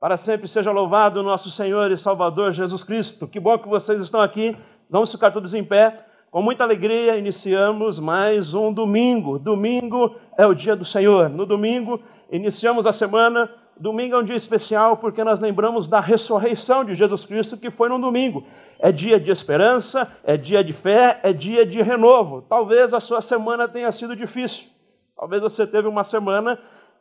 Para sempre seja louvado nosso Senhor e Salvador Jesus Cristo. Que bom que vocês estão aqui. Vamos ficar todos em pé. Com muita alegria, iniciamos mais um domingo. Domingo é o dia do Senhor. No domingo, iniciamos a semana. Domingo é um dia especial porque nós lembramos da ressurreição de Jesus Cristo, que foi no domingo. É dia de esperança, é dia de fé, é dia de renovo. Talvez a sua semana tenha sido difícil. Talvez você teve uma semana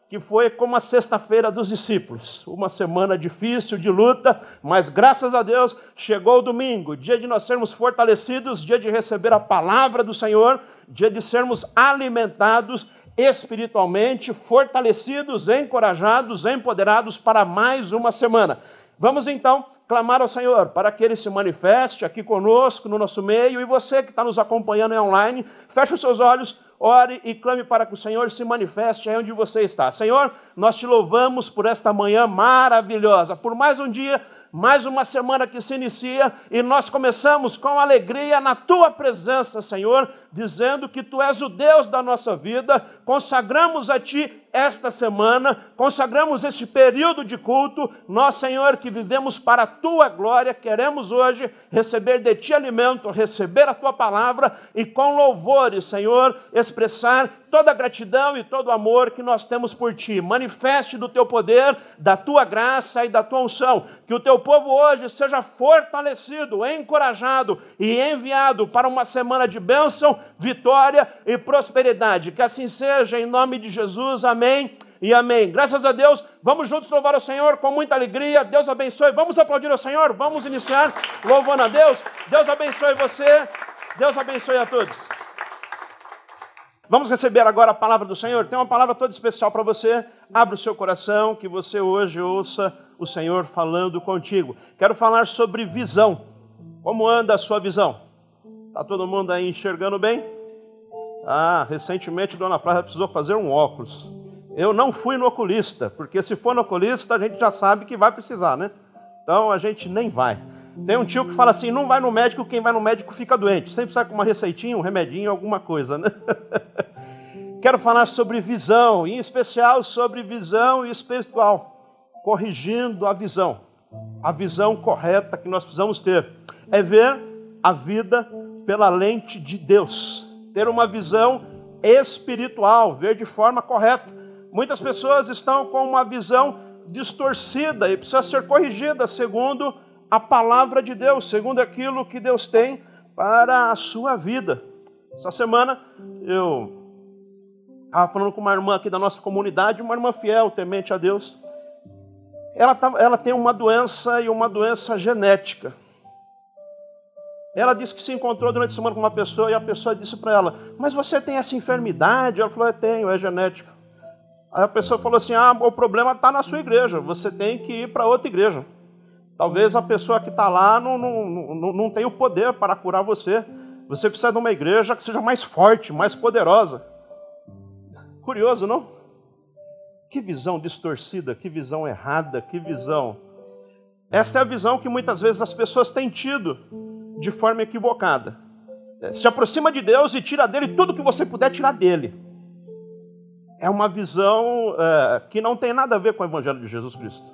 que foi como a sexta-feira dos discípulos, uma semana difícil de luta, mas graças a Deus chegou o domingo, dia de nós sermos fortalecidos, dia de receber a palavra do Senhor, dia de sermos alimentados espiritualmente, fortalecidos, encorajados, empoderados para mais uma semana. Vamos então clamar ao Senhor para que Ele se manifeste aqui conosco, no nosso meio, e você que está nos acompanhando online, feche os seus olhos, ore e clame para que o Senhor se manifeste aí onde você está. Senhor, nós te louvamos por esta manhã maravilhosa, por mais um dia mais uma semana que se inicia e nós começamos com alegria na tua presença, Senhor, dizendo que tu és o Deus da nossa vida. Consagramos a ti esta semana, consagramos este período de culto. Nós, Senhor, que vivemos para a tua glória, queremos hoje receber de ti alimento, receber a tua palavra e com louvores, Senhor, expressar toda a gratidão e todo o amor que nós temos por ti. Manifeste do teu poder, da tua graça e da tua unção. Que o teu povo hoje seja fortalecido, encorajado e enviado para uma semana de bênção, vitória e prosperidade. Que assim seja, em nome de Jesus. Amém e amém. Graças a Deus, vamos juntos louvar o Senhor com muita alegria. Deus abençoe. Vamos aplaudir o Senhor. Vamos iniciar louvando a Deus. Deus abençoe você. Deus abençoe a todos. Vamos receber agora a palavra do Senhor. Tem uma palavra toda especial para você. Abra o seu coração, que você hoje ouça o Senhor falando contigo. Quero falar sobre visão. Como anda a sua visão? Está todo mundo aí enxergando bem? Ah, recentemente Dona Flávia precisou fazer um óculos. Eu não fui no oculista, porque se for no oculista a gente já sabe que vai precisar, né? Então a gente nem vai. Tem um tio que fala assim: não vai no médico, quem vai no médico fica doente. Sempre sai com uma receitinha, um remedinho, alguma coisa, né? Quero falar sobre visão, em especial sobre visão espiritual, corrigindo a visão. A visão correta que nós precisamos ter é ver a vida pela lente de Deus, ter uma visão espiritual, ver de forma correta. Muitas pessoas estão com uma visão distorcida e precisa ser corrigida segundo a palavra de Deus, segundo aquilo que Deus tem para a sua vida. Essa semana eu estava falando com uma irmã aqui da nossa comunidade, uma irmã fiel, temente a Deus. Ela, tá, ela tem uma doença e uma doença genética. Ela disse que se encontrou durante a semana com uma pessoa e a pessoa disse para ela: Mas você tem essa enfermidade? Ela falou: Eu tenho, é genética. Aí a pessoa falou assim: Ah, o problema está na sua igreja, você tem que ir para outra igreja. Talvez a pessoa que está lá não, não, não, não tenha o poder para curar você. Você precisa de uma igreja que seja mais forte, mais poderosa. Curioso, não? Que visão distorcida, que visão errada, que visão. Esta é a visão que muitas vezes as pessoas têm tido de forma equivocada. Se aproxima de Deus e tira dele tudo que você puder tirar dele. É uma visão é, que não tem nada a ver com o Evangelho de Jesus Cristo.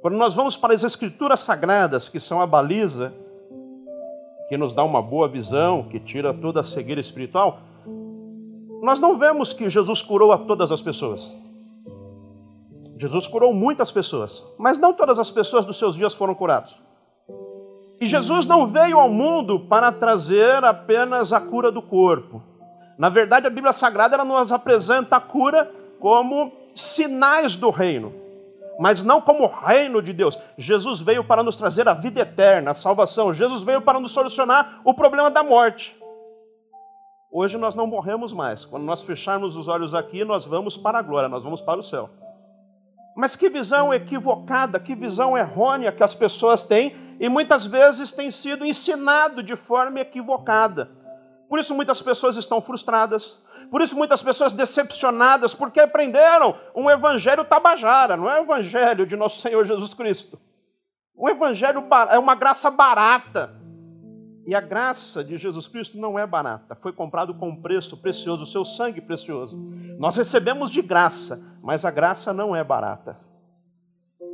Quando nós vamos para as Escrituras Sagradas, que são a baliza, que nos dá uma boa visão, que tira toda a cegueira espiritual, nós não vemos que Jesus curou a todas as pessoas. Jesus curou muitas pessoas, mas não todas as pessoas dos seus dias foram curadas. E Jesus não veio ao mundo para trazer apenas a cura do corpo. Na verdade, a Bíblia Sagrada ela nos apresenta a cura como sinais do reino mas não como reino de Deus. Jesus veio para nos trazer a vida eterna, a salvação. Jesus veio para nos solucionar o problema da morte. Hoje nós não morremos mais. Quando nós fecharmos os olhos aqui, nós vamos para a glória, nós vamos para o céu. Mas que visão equivocada, que visão errônea que as pessoas têm e muitas vezes tem sido ensinado de forma equivocada. Por isso muitas pessoas estão frustradas, por isso, muitas pessoas decepcionadas, porque aprenderam um evangelho tabajara, não é o evangelho de nosso Senhor Jesus Cristo. O evangelho é uma graça barata. E a graça de Jesus Cristo não é barata. Foi comprado com um preço precioso, o seu sangue precioso. Nós recebemos de graça, mas a graça não é barata.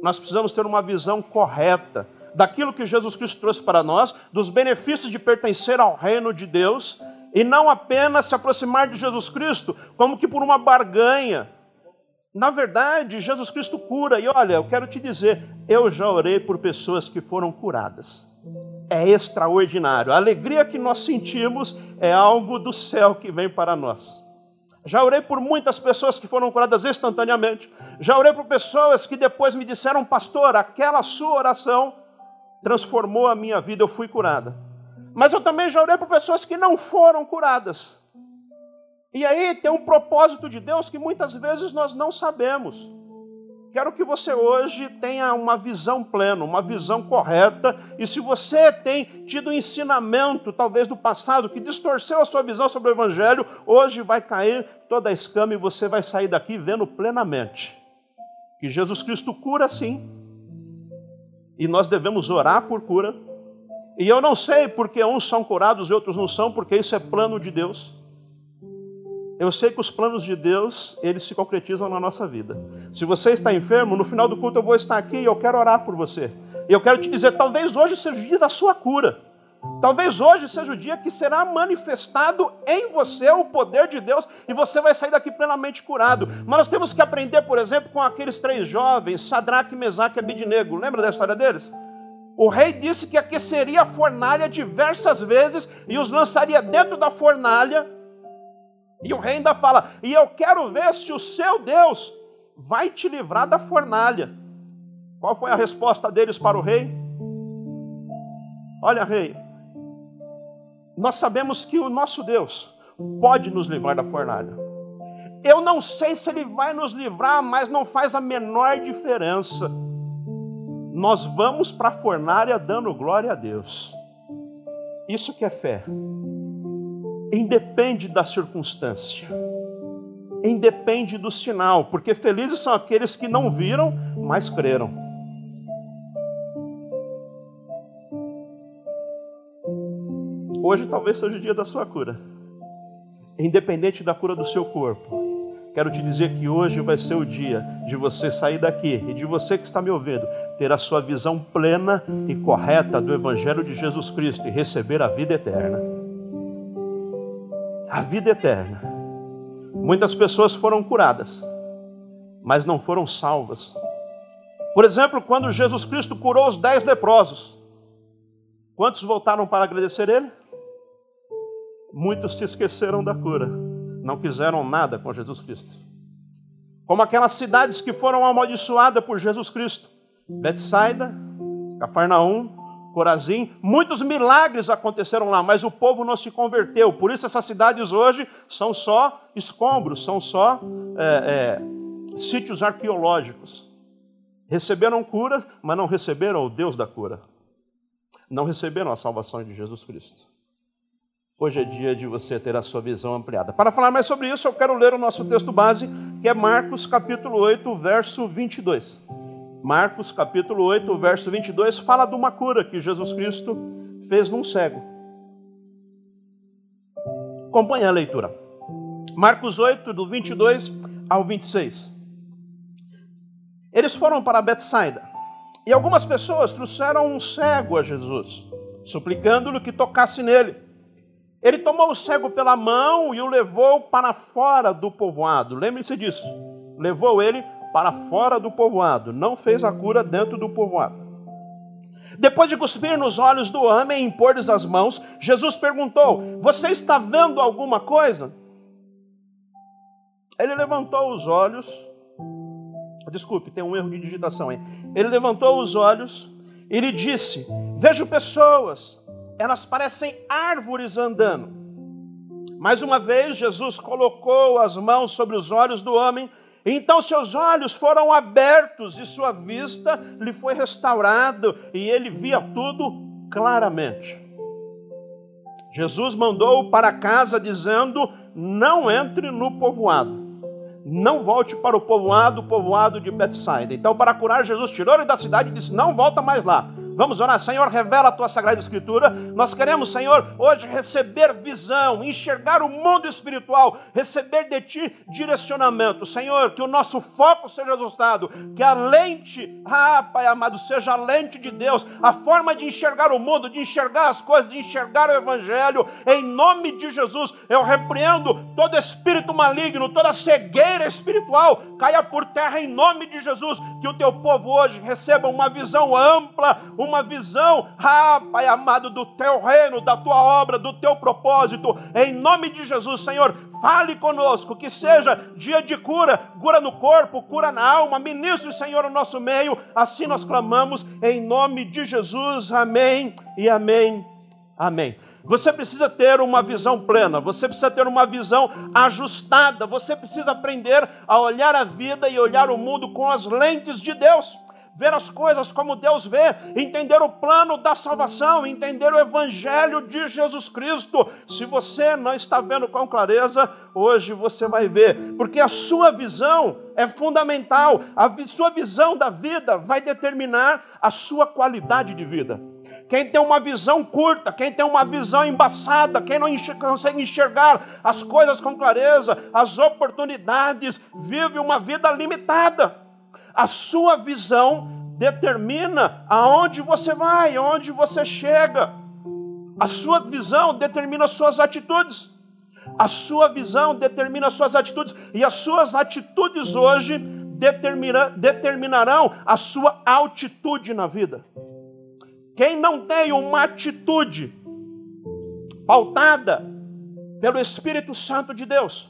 nós precisamos ter uma visão correta daquilo que Jesus Cristo trouxe para nós, dos benefícios de pertencer ao reino de Deus, e não apenas se aproximar de Jesus Cristo como que por uma barganha. Na verdade, Jesus Cristo cura, e olha, eu quero te dizer, eu já orei por pessoas que foram curadas. É extraordinário. A alegria que nós sentimos é algo do céu que vem para nós. Já orei por muitas pessoas que foram curadas instantaneamente. Já orei por pessoas que depois me disseram, pastor, aquela sua oração transformou a minha vida, eu fui curada. Mas eu também já orei por pessoas que não foram curadas. E aí tem um propósito de Deus que muitas vezes nós não sabemos. Quero que você hoje tenha uma visão plena, uma visão correta. E se você tem tido um ensinamento, talvez do passado, que distorceu a sua visão sobre o Evangelho, hoje vai cair toda a escama e você vai sair daqui vendo plenamente que Jesus Cristo cura sim. E nós devemos orar por cura. E eu não sei porque uns são curados e outros não são, porque isso é plano de Deus. Eu sei que os planos de Deus, eles se concretizam na nossa vida. Se você está enfermo, no final do culto eu vou estar aqui e eu quero orar por você. E eu quero te dizer, talvez hoje seja o dia da sua cura. Talvez hoje seja o dia que será manifestado em você o poder de Deus e você vai sair daqui plenamente curado. Mas nós temos que aprender, por exemplo, com aqueles três jovens, Sadraque, Mesaque e Abidnego. Lembra da história deles? O rei disse que aqueceria a fornalha diversas vezes e os lançaria dentro da fornalha e o rei ainda fala: E eu quero ver se o seu Deus vai te livrar da fornalha. Qual foi a resposta deles para o rei? Olha, rei, nós sabemos que o nosso Deus pode nos livrar da fornalha. Eu não sei se ele vai nos livrar, mas não faz a menor diferença. Nós vamos para a fornalha dando glória a Deus. Isso que é fé independe da circunstância, independe do sinal, porque felizes são aqueles que não viram, mas creram. Hoje talvez seja o dia da sua cura, independente da cura do seu corpo. Quero te dizer que hoje vai ser o dia de você sair daqui e de você que está me ouvindo ter a sua visão plena e correta do Evangelho de Jesus Cristo e receber a vida eterna a vida eterna. Muitas pessoas foram curadas, mas não foram salvas. Por exemplo, quando Jesus Cristo curou os dez leprosos, quantos voltaram para agradecer Ele? Muitos se esqueceram da cura, não quiseram nada com Jesus Cristo. Como aquelas cidades que foram amaldiçoadas por Jesus Cristo: Betsaida, Cafarnaum, Corazim, muitos milagres aconteceram lá, mas o povo não se converteu. Por isso essas cidades hoje são só escombros, são só é, é, sítios arqueológicos. Receberam cura, mas não receberam o Deus da cura. Não receberam a salvação de Jesus Cristo. Hoje é dia de você ter a sua visão ampliada. Para falar mais sobre isso, eu quero ler o nosso texto base, que é Marcos capítulo 8, verso 22. Marcos capítulo 8, verso 22, fala de uma cura que Jesus Cristo fez num cego. Acompanhe a leitura. Marcos 8, do 22 ao 26. Eles foram para Betsaida e algumas pessoas trouxeram um cego a Jesus, suplicando-lhe que tocasse nele. Ele tomou o cego pela mão e o levou para fora do povoado. Lembre-se disso. Levou ele para fora do povoado, não fez a cura dentro do povoado. Depois de cuspir nos olhos do homem e impor-lhes as mãos, Jesus perguntou: Você está vendo alguma coisa? Ele levantou os olhos. Desculpe, tem um erro de digitação aí. Ele levantou os olhos e lhe disse: Vejo pessoas, elas parecem árvores andando. Mais uma vez, Jesus colocou as mãos sobre os olhos do homem então seus olhos foram abertos e sua vista lhe foi restaurada e ele via tudo claramente. Jesus mandou para casa dizendo: Não entre no povoado. Não volte para o povoado, o povoado de Betsaida. Então, para curar, Jesus tirou ele da cidade e disse: Não volta mais lá. Vamos orar, Senhor, revela a tua sagrada escritura. Nós queremos, Senhor, hoje receber visão, enxergar o mundo espiritual, receber de ti direcionamento. Senhor, que o nosso foco seja ajustado, que a lente, ah, Pai amado, seja a lente de Deus, a forma de enxergar o mundo, de enxergar as coisas, de enxergar o evangelho. Em nome de Jesus, eu repreendo todo espírito maligno, toda cegueira espiritual, caia por terra em nome de Jesus, que o teu povo hoje receba uma visão ampla, uma visão, ah, Pai amado, do teu reino, da tua obra, do teu propósito. Em nome de Jesus, Senhor, fale conosco, que seja dia de cura, cura no corpo, cura na alma. Ministre, Senhor, o nosso meio. Assim nós clamamos, em nome de Jesus. Amém e amém. Amém. Você precisa ter uma visão plena, você precisa ter uma visão ajustada, você precisa aprender a olhar a vida e olhar o mundo com as lentes de Deus ver as coisas como Deus vê, entender o plano da salvação, entender o evangelho de Jesus Cristo. Se você não está vendo com clareza, hoje você vai ver, porque a sua visão é fundamental. A sua visão da vida vai determinar a sua qualidade de vida. Quem tem uma visão curta, quem tem uma visão embaçada, quem não consegue enxergar as coisas com clareza, as oportunidades, vive uma vida limitada. A sua visão determina aonde você vai, aonde você chega. A sua visão determina as suas atitudes. A sua visão determina as suas atitudes. E as suas atitudes hoje determina, determinarão a sua altitude na vida. Quem não tem uma atitude pautada pelo Espírito Santo de Deus,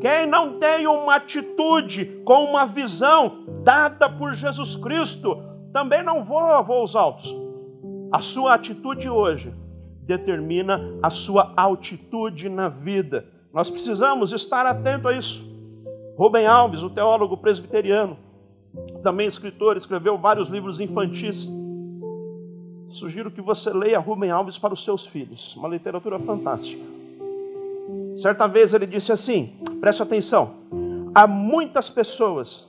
quem não tem uma atitude com uma visão dada por Jesus Cristo, também não voa voos altos. A sua atitude hoje determina a sua altitude na vida. Nós precisamos estar atento a isso. Rubem Alves, o teólogo presbiteriano, também escritor, escreveu vários livros infantis. Sugiro que você leia Rubem Alves para os seus filhos. Uma literatura fantástica. Certa vez ele disse assim: preste atenção, há muitas pessoas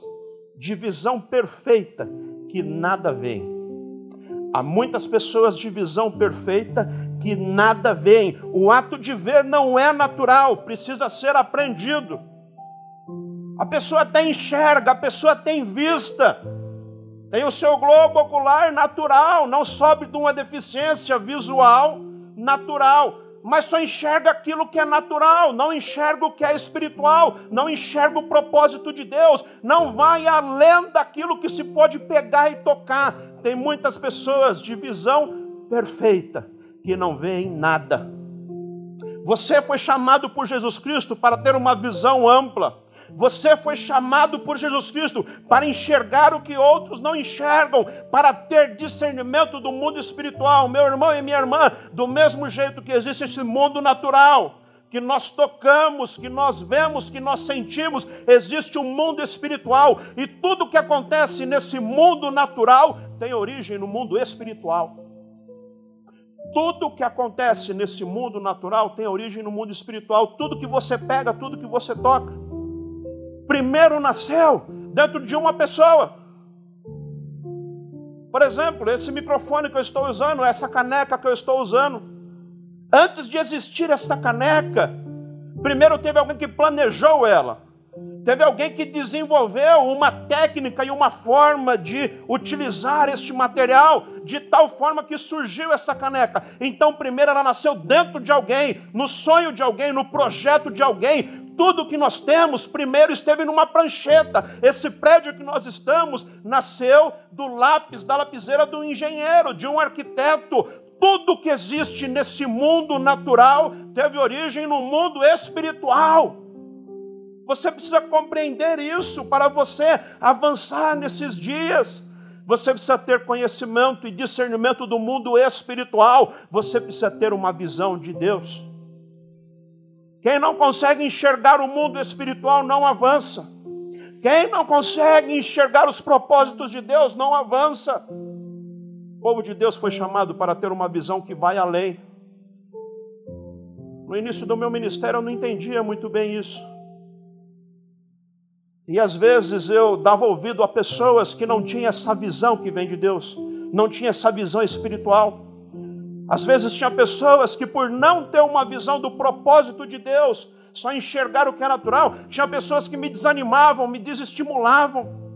de visão perfeita que nada veem. Há muitas pessoas de visão perfeita que nada veem. O ato de ver não é natural, precisa ser aprendido. A pessoa até enxerga, a pessoa tem vista, tem o seu globo ocular natural, não sobe de uma deficiência visual natural mas só enxerga aquilo que é natural, não enxerga o que é espiritual, não enxerga o propósito de Deus, não vai além daquilo que se pode pegar e tocar. Tem muitas pessoas de visão perfeita que não veem nada. Você foi chamado por Jesus Cristo para ter uma visão ampla. Você foi chamado por Jesus Cristo para enxergar o que outros não enxergam, para ter discernimento do mundo espiritual. Meu irmão e minha irmã, do mesmo jeito que existe esse mundo natural, que nós tocamos, que nós vemos, que nós sentimos, existe um mundo espiritual e tudo que acontece nesse mundo natural tem origem no mundo espiritual. Tudo que acontece nesse mundo natural tem origem no mundo espiritual. Tudo que você pega, tudo que você toca primeiro nasceu dentro de uma pessoa. Por exemplo, esse microfone que eu estou usando, essa caneca que eu estou usando. Antes de existir essa caneca, primeiro teve alguém que planejou ela. Teve alguém que desenvolveu uma técnica e uma forma de utilizar este material de tal forma que surgiu essa caneca. Então, primeiro ela nasceu dentro de alguém, no sonho de alguém, no projeto de alguém, tudo que nós temos, primeiro esteve numa prancheta. Esse prédio que nós estamos nasceu do lápis, da lapiseira do engenheiro, de um arquiteto. Tudo que existe nesse mundo natural teve origem no mundo espiritual. Você precisa compreender isso para você avançar nesses dias. Você precisa ter conhecimento e discernimento do mundo espiritual. Você precisa ter uma visão de Deus. Quem não consegue enxergar o mundo espiritual não avança. Quem não consegue enxergar os propósitos de Deus não avança. O povo de Deus foi chamado para ter uma visão que vai além. No início do meu ministério eu não entendia muito bem isso. E às vezes eu dava ouvido a pessoas que não tinham essa visão que vem de Deus. não tinha essa visão espiritual. Às vezes tinha pessoas que, por não ter uma visão do propósito de Deus, só enxergar o que é natural, tinha pessoas que me desanimavam, me desestimulavam.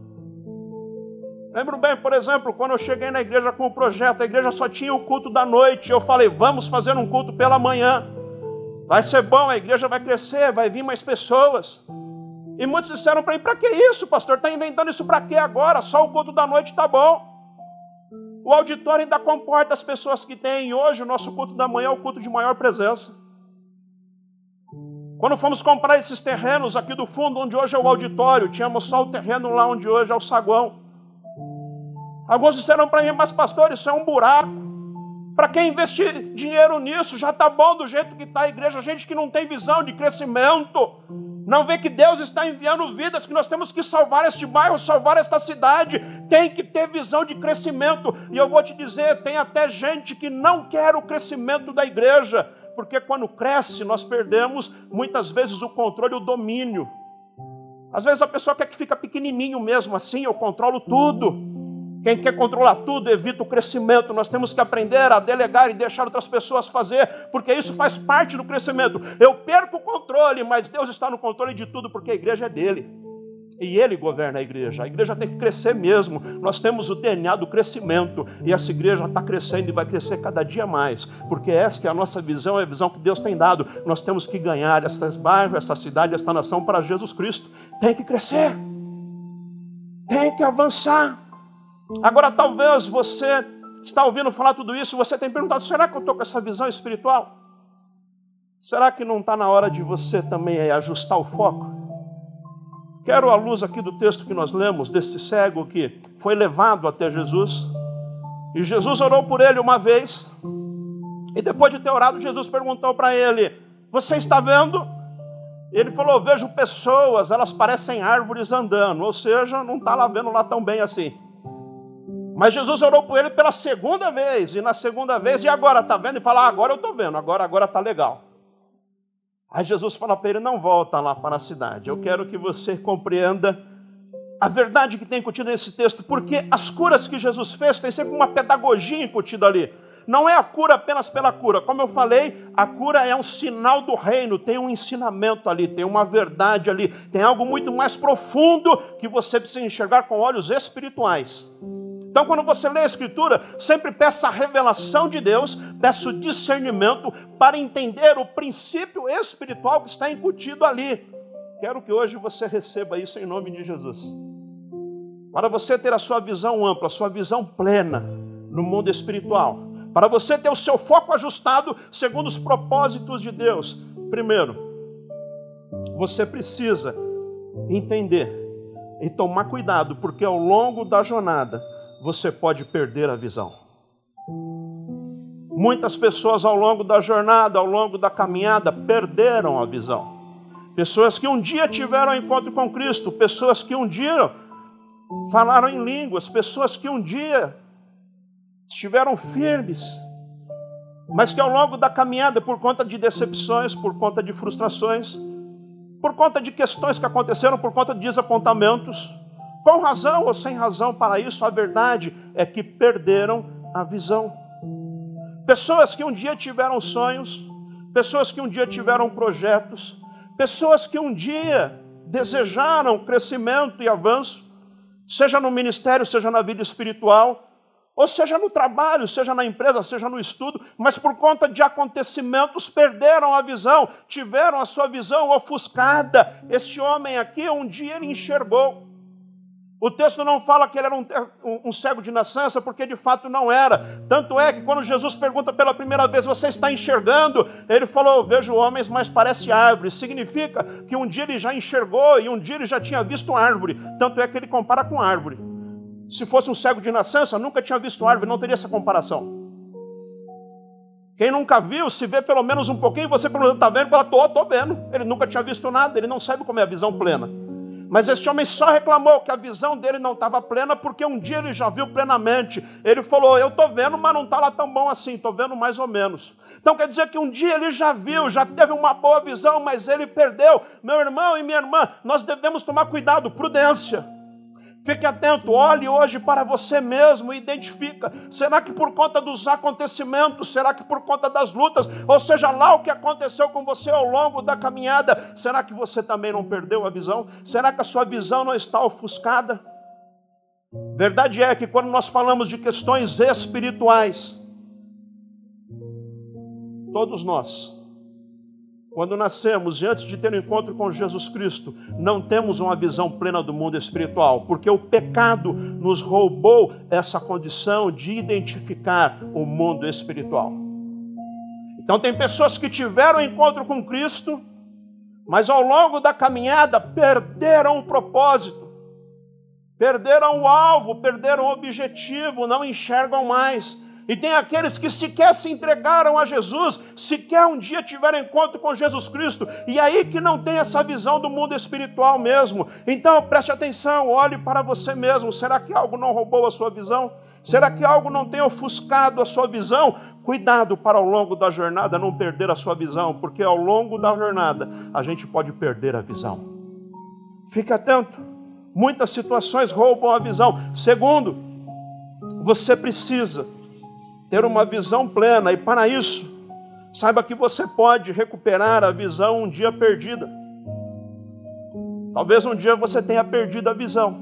Lembro bem, por exemplo, quando eu cheguei na igreja com o projeto, a igreja só tinha o culto da noite. Eu falei, vamos fazer um culto pela manhã. Vai ser bom, a igreja vai crescer, vai vir mais pessoas. E muitos disseram para mim: para que isso, pastor? Está inventando isso para quê agora? Só o culto da noite está bom. O auditório ainda comporta as pessoas que têm. Hoje, o nosso culto da manhã é o culto de maior presença. Quando fomos comprar esses terrenos aqui do fundo, onde hoje é o auditório, tínhamos só o terreno lá onde hoje é o saguão. Alguns disseram para mim, mas pastor, isso é um buraco. Para quem investir dinheiro nisso, já está bom do jeito que está a igreja. Gente que não tem visão de crescimento, não vê que Deus está enviando vidas, que nós temos que salvar este bairro, salvar esta cidade. Tem que ter visão de crescimento. E eu vou te dizer: tem até gente que não quer o crescimento da igreja, porque quando cresce, nós perdemos muitas vezes o controle, o domínio. Às vezes a pessoa quer que fica pequenininho mesmo, assim, eu controlo tudo. Quem quer controlar tudo evita o crescimento. Nós temos que aprender a delegar e deixar outras pessoas fazer, porque isso faz parte do crescimento. Eu perco o controle, mas Deus está no controle de tudo, porque a igreja é dele. E ele governa a igreja. A igreja tem que crescer mesmo. Nós temos o DNA do crescimento. E essa igreja está crescendo e vai crescer cada dia mais. Porque esta é a nossa visão, é a visão que Deus tem dado. Nós temos que ganhar esses bairros, essa cidade, esta nação para Jesus Cristo. Tem que crescer. Tem que avançar. Agora, talvez você está ouvindo falar tudo isso você tem perguntado: será que eu estou com essa visão espiritual? Será que não está na hora de você também ajustar o foco? Quero a luz aqui do texto que nós lemos, desse cego que foi levado até Jesus. E Jesus orou por ele uma vez. E depois de ter orado, Jesus perguntou para ele: Você está vendo? Ele falou: Vejo pessoas, elas parecem árvores andando. Ou seja, não está lá vendo lá tão bem assim. Mas Jesus orou por ele pela segunda vez, e na segunda vez, e agora está vendo? E fala: ah, agora eu estou vendo, agora agora está legal. Aí Jesus fala para ele: não volta lá para a cidade. Eu quero que você compreenda a verdade que tem incutida nesse texto, porque as curas que Jesus fez tem sempre uma pedagogia incutida ali. Não é a cura apenas pela cura. Como eu falei, a cura é um sinal do reino, tem um ensinamento ali, tem uma verdade ali, tem algo muito mais profundo que você precisa enxergar com olhos espirituais. Então, quando você lê a Escritura, sempre peça a revelação de Deus, peça o discernimento para entender o princípio espiritual que está incutido ali. Quero que hoje você receba isso em nome de Jesus. Para você ter a sua visão ampla, a sua visão plena no mundo espiritual, para você ter o seu foco ajustado segundo os propósitos de Deus, primeiro, você precisa entender e tomar cuidado, porque ao longo da jornada, você pode perder a visão. Muitas pessoas ao longo da jornada, ao longo da caminhada, perderam a visão. Pessoas que um dia tiveram encontro com Cristo, pessoas que um dia falaram em línguas, pessoas que um dia estiveram firmes, mas que ao longo da caminhada, por conta de decepções, por conta de frustrações, por conta de questões que aconteceram, por conta de desapontamentos, com razão ou sem razão para isso, a verdade é que perderam a visão. Pessoas que um dia tiveram sonhos, pessoas que um dia tiveram projetos, pessoas que um dia desejaram crescimento e avanço, seja no ministério, seja na vida espiritual, ou seja no trabalho, seja na empresa, seja no estudo, mas por conta de acontecimentos perderam a visão, tiveram a sua visão ofuscada. Este homem aqui, um dia ele enxergou. O texto não fala que ele era um, um, cego de nascença, porque de fato não era. Tanto é que quando Jesus pergunta pela primeira vez, você está enxergando? Ele falou, vejo homens, mas parece árvore. Significa que um dia ele já enxergou e um dia ele já tinha visto árvore. Tanto é que ele compara com árvore. Se fosse um cego de nascença, nunca tinha visto árvore, não teria essa comparação. Quem nunca viu, se vê pelo menos um pouquinho, você pergunta, está vendo? Fala, estou, estou vendo. Ele nunca tinha visto nada, ele não sabe como é a visão plena. Mas este homem só reclamou que a visão dele não estava plena, porque um dia ele já viu plenamente. Ele falou: Eu estou vendo, mas não está lá tão bom assim, estou vendo mais ou menos. Então quer dizer que um dia ele já viu, já teve uma boa visão, mas ele perdeu. Meu irmão e minha irmã, nós devemos tomar cuidado, prudência. Fique atento, olhe hoje para você mesmo e identifica. Será que por conta dos acontecimentos, será que por conta das lutas, ou seja lá o que aconteceu com você ao longo da caminhada, será que você também não perdeu a visão? Será que a sua visão não está ofuscada? Verdade é que quando nós falamos de questões espirituais, todos nós quando nascemos e antes de ter um encontro com Jesus Cristo, não temos uma visão plena do mundo espiritual, porque o pecado nos roubou essa condição de identificar o mundo espiritual. Então, tem pessoas que tiveram um encontro com Cristo, mas ao longo da caminhada perderam o propósito, perderam o alvo, perderam o objetivo, não enxergam mais e tem aqueles que sequer se entregaram a Jesus, sequer um dia tiveram encontro com Jesus Cristo, e aí que não tem essa visão do mundo espiritual mesmo. Então preste atenção, olhe para você mesmo. Será que algo não roubou a sua visão? Será que algo não tem ofuscado a sua visão? Cuidado para ao longo da jornada não perder a sua visão, porque ao longo da jornada a gente pode perder a visão. Fique atento. Muitas situações roubam a visão. Segundo, você precisa ter uma visão plena, e para isso, saiba que você pode recuperar a visão um dia perdida. Talvez um dia você tenha perdido a visão,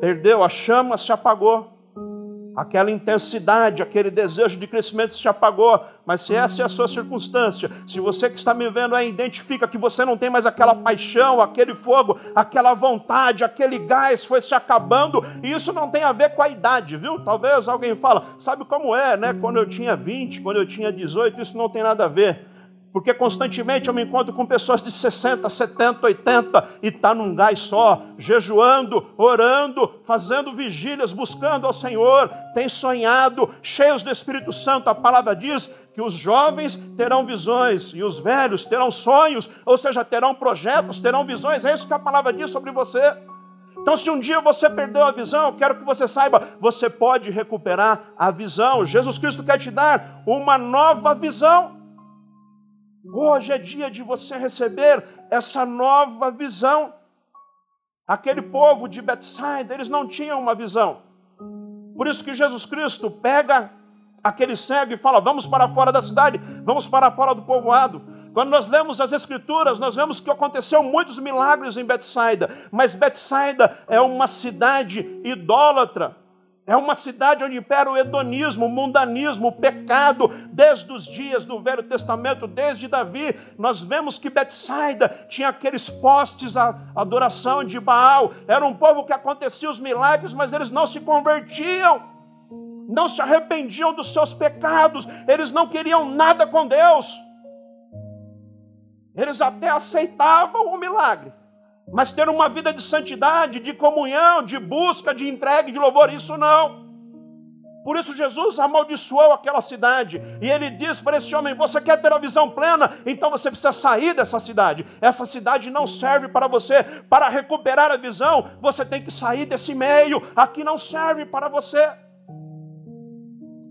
perdeu, a chama se apagou aquela intensidade, aquele desejo de crescimento se apagou. Mas se essa é a sua circunstância, se você que está me vendo aí identifica que você não tem mais aquela paixão, aquele fogo, aquela vontade, aquele gás foi se acabando, e isso não tem a ver com a idade, viu? Talvez alguém fala, sabe como é, né? Quando eu tinha 20, quando eu tinha 18, isso não tem nada a ver. Porque constantemente eu me encontro com pessoas de 60, 70, 80 e está num gás só, jejuando, orando, fazendo vigílias, buscando ao Senhor, tem sonhado, cheios do Espírito Santo. A palavra diz que os jovens terão visões e os velhos terão sonhos, ou seja, terão projetos, terão visões. É isso que a palavra diz sobre você. Então, se um dia você perdeu a visão, eu quero que você saiba, você pode recuperar a visão. Jesus Cristo quer te dar uma nova visão. Hoje é dia de você receber essa nova visão. Aquele povo de Betsaida, eles não tinham uma visão. Por isso que Jesus Cristo pega aquele cego e fala: Vamos para fora da cidade, vamos para fora do povoado. Quando nós lemos as Escrituras, nós vemos que aconteceu muitos milagres em Betsaida, mas Betsaida é uma cidade idólatra. É uma cidade onde impera o hedonismo, o mundanismo, o pecado, desde os dias do Velho Testamento, desde Davi. Nós vemos que Betsaida tinha aqueles postes à adoração de Baal. Era um povo que acontecia os milagres, mas eles não se convertiam, não se arrependiam dos seus pecados, eles não queriam nada com Deus. Eles até aceitavam o milagre, mas ter uma vida de santidade, de comunhão, de busca, de entrega, de louvor, isso não. Por isso Jesus amaldiçoou aquela cidade. E ele diz para esse homem: Você quer ter a visão plena? Então você precisa sair dessa cidade. Essa cidade não serve para você. Para recuperar a visão, você tem que sair desse meio. Aqui não serve para você.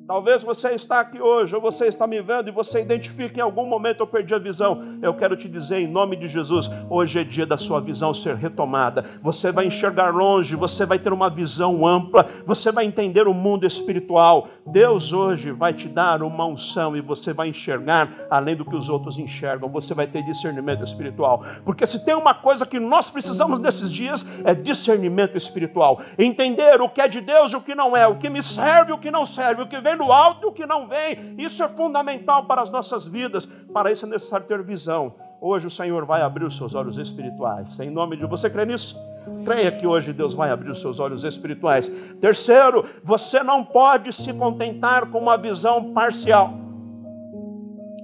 Talvez você está aqui hoje, ou você está me vendo e você identifica em algum momento eu perdi a visão. Eu quero te dizer em nome de Jesus, hoje é dia da sua visão ser retomada. Você vai enxergar longe, você vai ter uma visão ampla, você vai entender o mundo espiritual. Deus hoje vai te dar uma unção e você vai enxergar além do que os outros enxergam. Você vai ter discernimento espiritual. Porque se tem uma coisa que nós precisamos nesses dias é discernimento espiritual. Entender o que é de Deus e o que não é, o que me serve e o que não serve, o que vem do alto e o que não vem. Isso é fundamental para as nossas vidas. Para isso é necessário ter visão. Hoje o Senhor vai abrir os seus olhos espirituais. Em nome de você crê nisso? Creia que hoje Deus vai abrir os seus olhos espirituais. Terceiro, você não pode se contentar com uma visão parcial.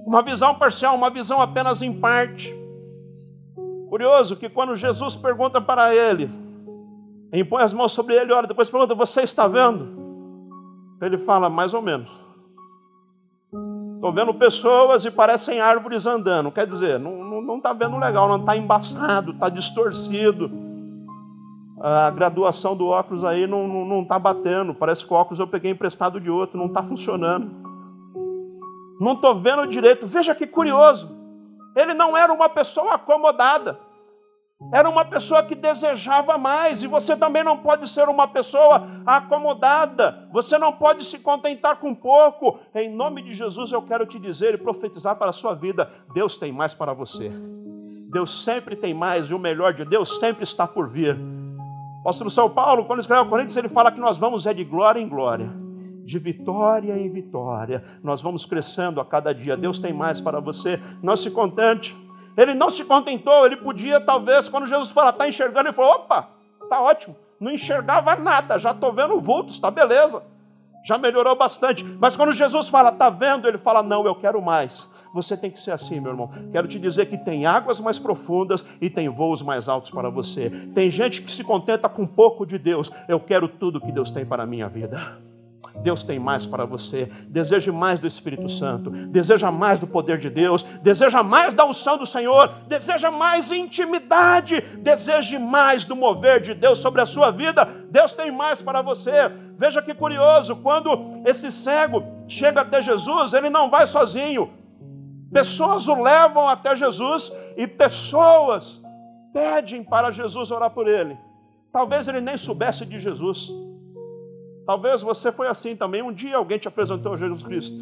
Uma visão parcial, uma visão apenas em parte. Curioso que quando Jesus pergunta para ele, impõe as mãos sobre ele, ora, depois pergunta: Você está vendo? Ele fala, mais ou menos. Estou vendo pessoas e parecem árvores andando. Quer dizer, não está vendo legal, não está embaçado, está distorcido. A graduação do óculos aí não está batendo. Parece que o óculos eu peguei emprestado de outro, não está funcionando. Não estou vendo direito. Veja que curioso. Ele não era uma pessoa acomodada. Era uma pessoa que desejava mais, e você também não pode ser uma pessoa acomodada, você não pode se contentar com pouco. Em nome de Jesus, eu quero te dizer e profetizar para a sua vida: Deus tem mais para você. Deus sempre tem mais, e o melhor de Deus sempre está por vir. O apóstolo São Paulo, quando escreve ao Coríntios, ele fala que nós vamos é de glória em glória, de vitória em vitória. Nós vamos crescendo a cada dia. Deus tem mais para você. Não se contente ele não se contentou, ele podia, talvez, quando Jesus fala, está enxergando, ele falou: opa, está ótimo. Não enxergava nada, já estou vendo vultos, está beleza. Já melhorou bastante. Mas quando Jesus fala, está vendo, ele fala: não, eu quero mais. Você tem que ser assim, meu irmão. Quero te dizer que tem águas mais profundas e tem voos mais altos para você. Tem gente que se contenta com pouco de Deus. Eu quero tudo que Deus tem para a minha vida. Deus tem mais para você. Deseje mais do Espírito Santo, deseja mais do poder de Deus, deseja mais da unção do Senhor, deseja mais intimidade, deseje mais do mover de Deus sobre a sua vida. Deus tem mais para você. Veja que curioso, quando esse cego chega até Jesus, ele não vai sozinho. Pessoas o levam até Jesus e pessoas pedem para Jesus orar por ele. Talvez ele nem soubesse de Jesus. Talvez você foi assim também. Um dia alguém te apresentou a Jesus Cristo.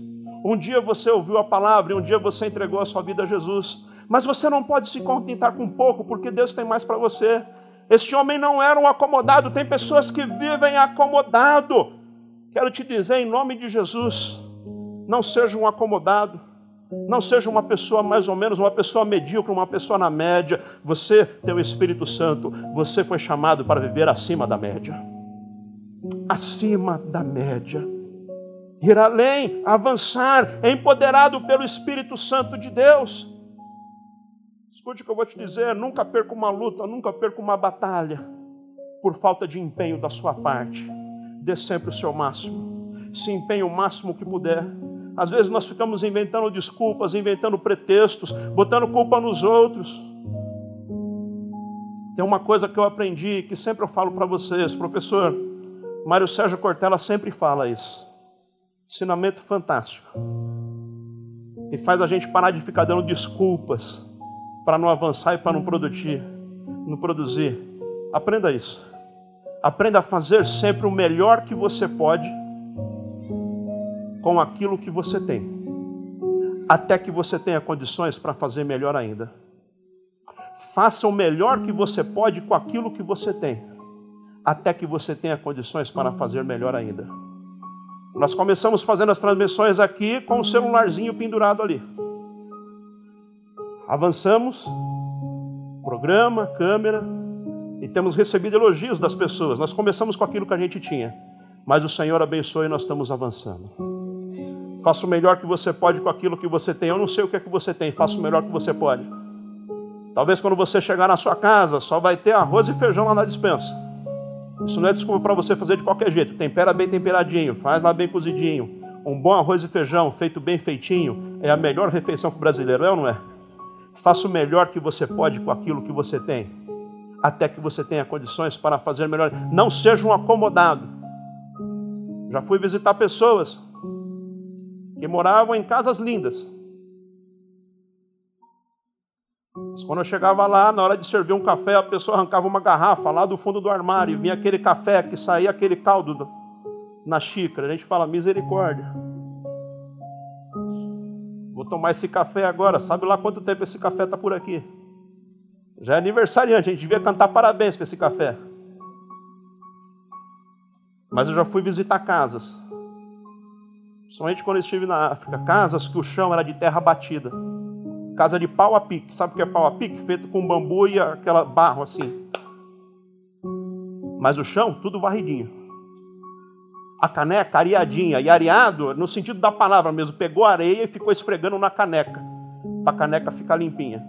Um dia você ouviu a palavra e um dia você entregou a sua vida a Jesus. Mas você não pode se contentar com pouco, porque Deus tem mais para você. Este homem não era um acomodado, tem pessoas que vivem acomodado. Quero te dizer, em nome de Jesus, não seja um acomodado, não seja uma pessoa mais ou menos, uma pessoa medíocre, uma pessoa na média. Você tem o Espírito Santo, você foi chamado para viver acima da média acima da média. Ir além, avançar, é empoderado pelo Espírito Santo de Deus. Escute o que eu vou te dizer: nunca perca uma luta, nunca perca uma batalha por falta de empenho da sua parte. Dê sempre o seu máximo, se empenhe o máximo que puder. Às vezes nós ficamos inventando desculpas, inventando pretextos, botando culpa nos outros. Tem uma coisa que eu aprendi que sempre eu falo para vocês, professor. Mário Sérgio Cortella sempre fala isso. Ensinamento fantástico. E faz a gente parar de ficar dando desculpas para não avançar e para não produzir, não produzir. Aprenda isso. Aprenda a fazer sempre o melhor que você pode com aquilo que você tem. Até que você tenha condições para fazer melhor ainda. Faça o melhor que você pode com aquilo que você tem até que você tenha condições para fazer melhor ainda. Nós começamos fazendo as transmissões aqui com o celularzinho pendurado ali. Avançamos, programa, câmera, e temos recebido elogios das pessoas. Nós começamos com aquilo que a gente tinha, mas o Senhor abençoe e nós estamos avançando. Faça o melhor que você pode com aquilo que você tem. Eu não sei o que é que você tem, faça o melhor que você pode. Talvez quando você chegar na sua casa, só vai ter arroz e feijão lá na dispensa. Isso não é desculpa para você fazer de qualquer jeito. Tempera bem temperadinho, faz lá bem cozidinho. Um bom arroz e feijão feito bem feitinho é a melhor refeição para o brasileiro, é ou não é? Faça o melhor que você pode com aquilo que você tem, até que você tenha condições para fazer melhor. Não seja um acomodado. Já fui visitar pessoas que moravam em casas lindas, Mas quando eu chegava lá, na hora de servir um café, a pessoa arrancava uma garrafa lá do fundo do armário, e vinha aquele café que saía aquele caldo na xícara. A gente fala, misericórdia. Vou tomar esse café agora. Sabe lá quanto tempo esse café está por aqui? Já é aniversariante, a gente devia cantar parabéns para esse café. Mas eu já fui visitar casas. Somente quando eu estive na África, casas que o chão era de terra batida. Casa de pau a pique. Sabe o que é pau a pique? Feito com bambu e aquela barro assim. Mas o chão, tudo varridinho. A caneca areadinha. E areado, no sentido da palavra mesmo. Pegou areia e ficou esfregando na caneca. Para a caneca ficar limpinha.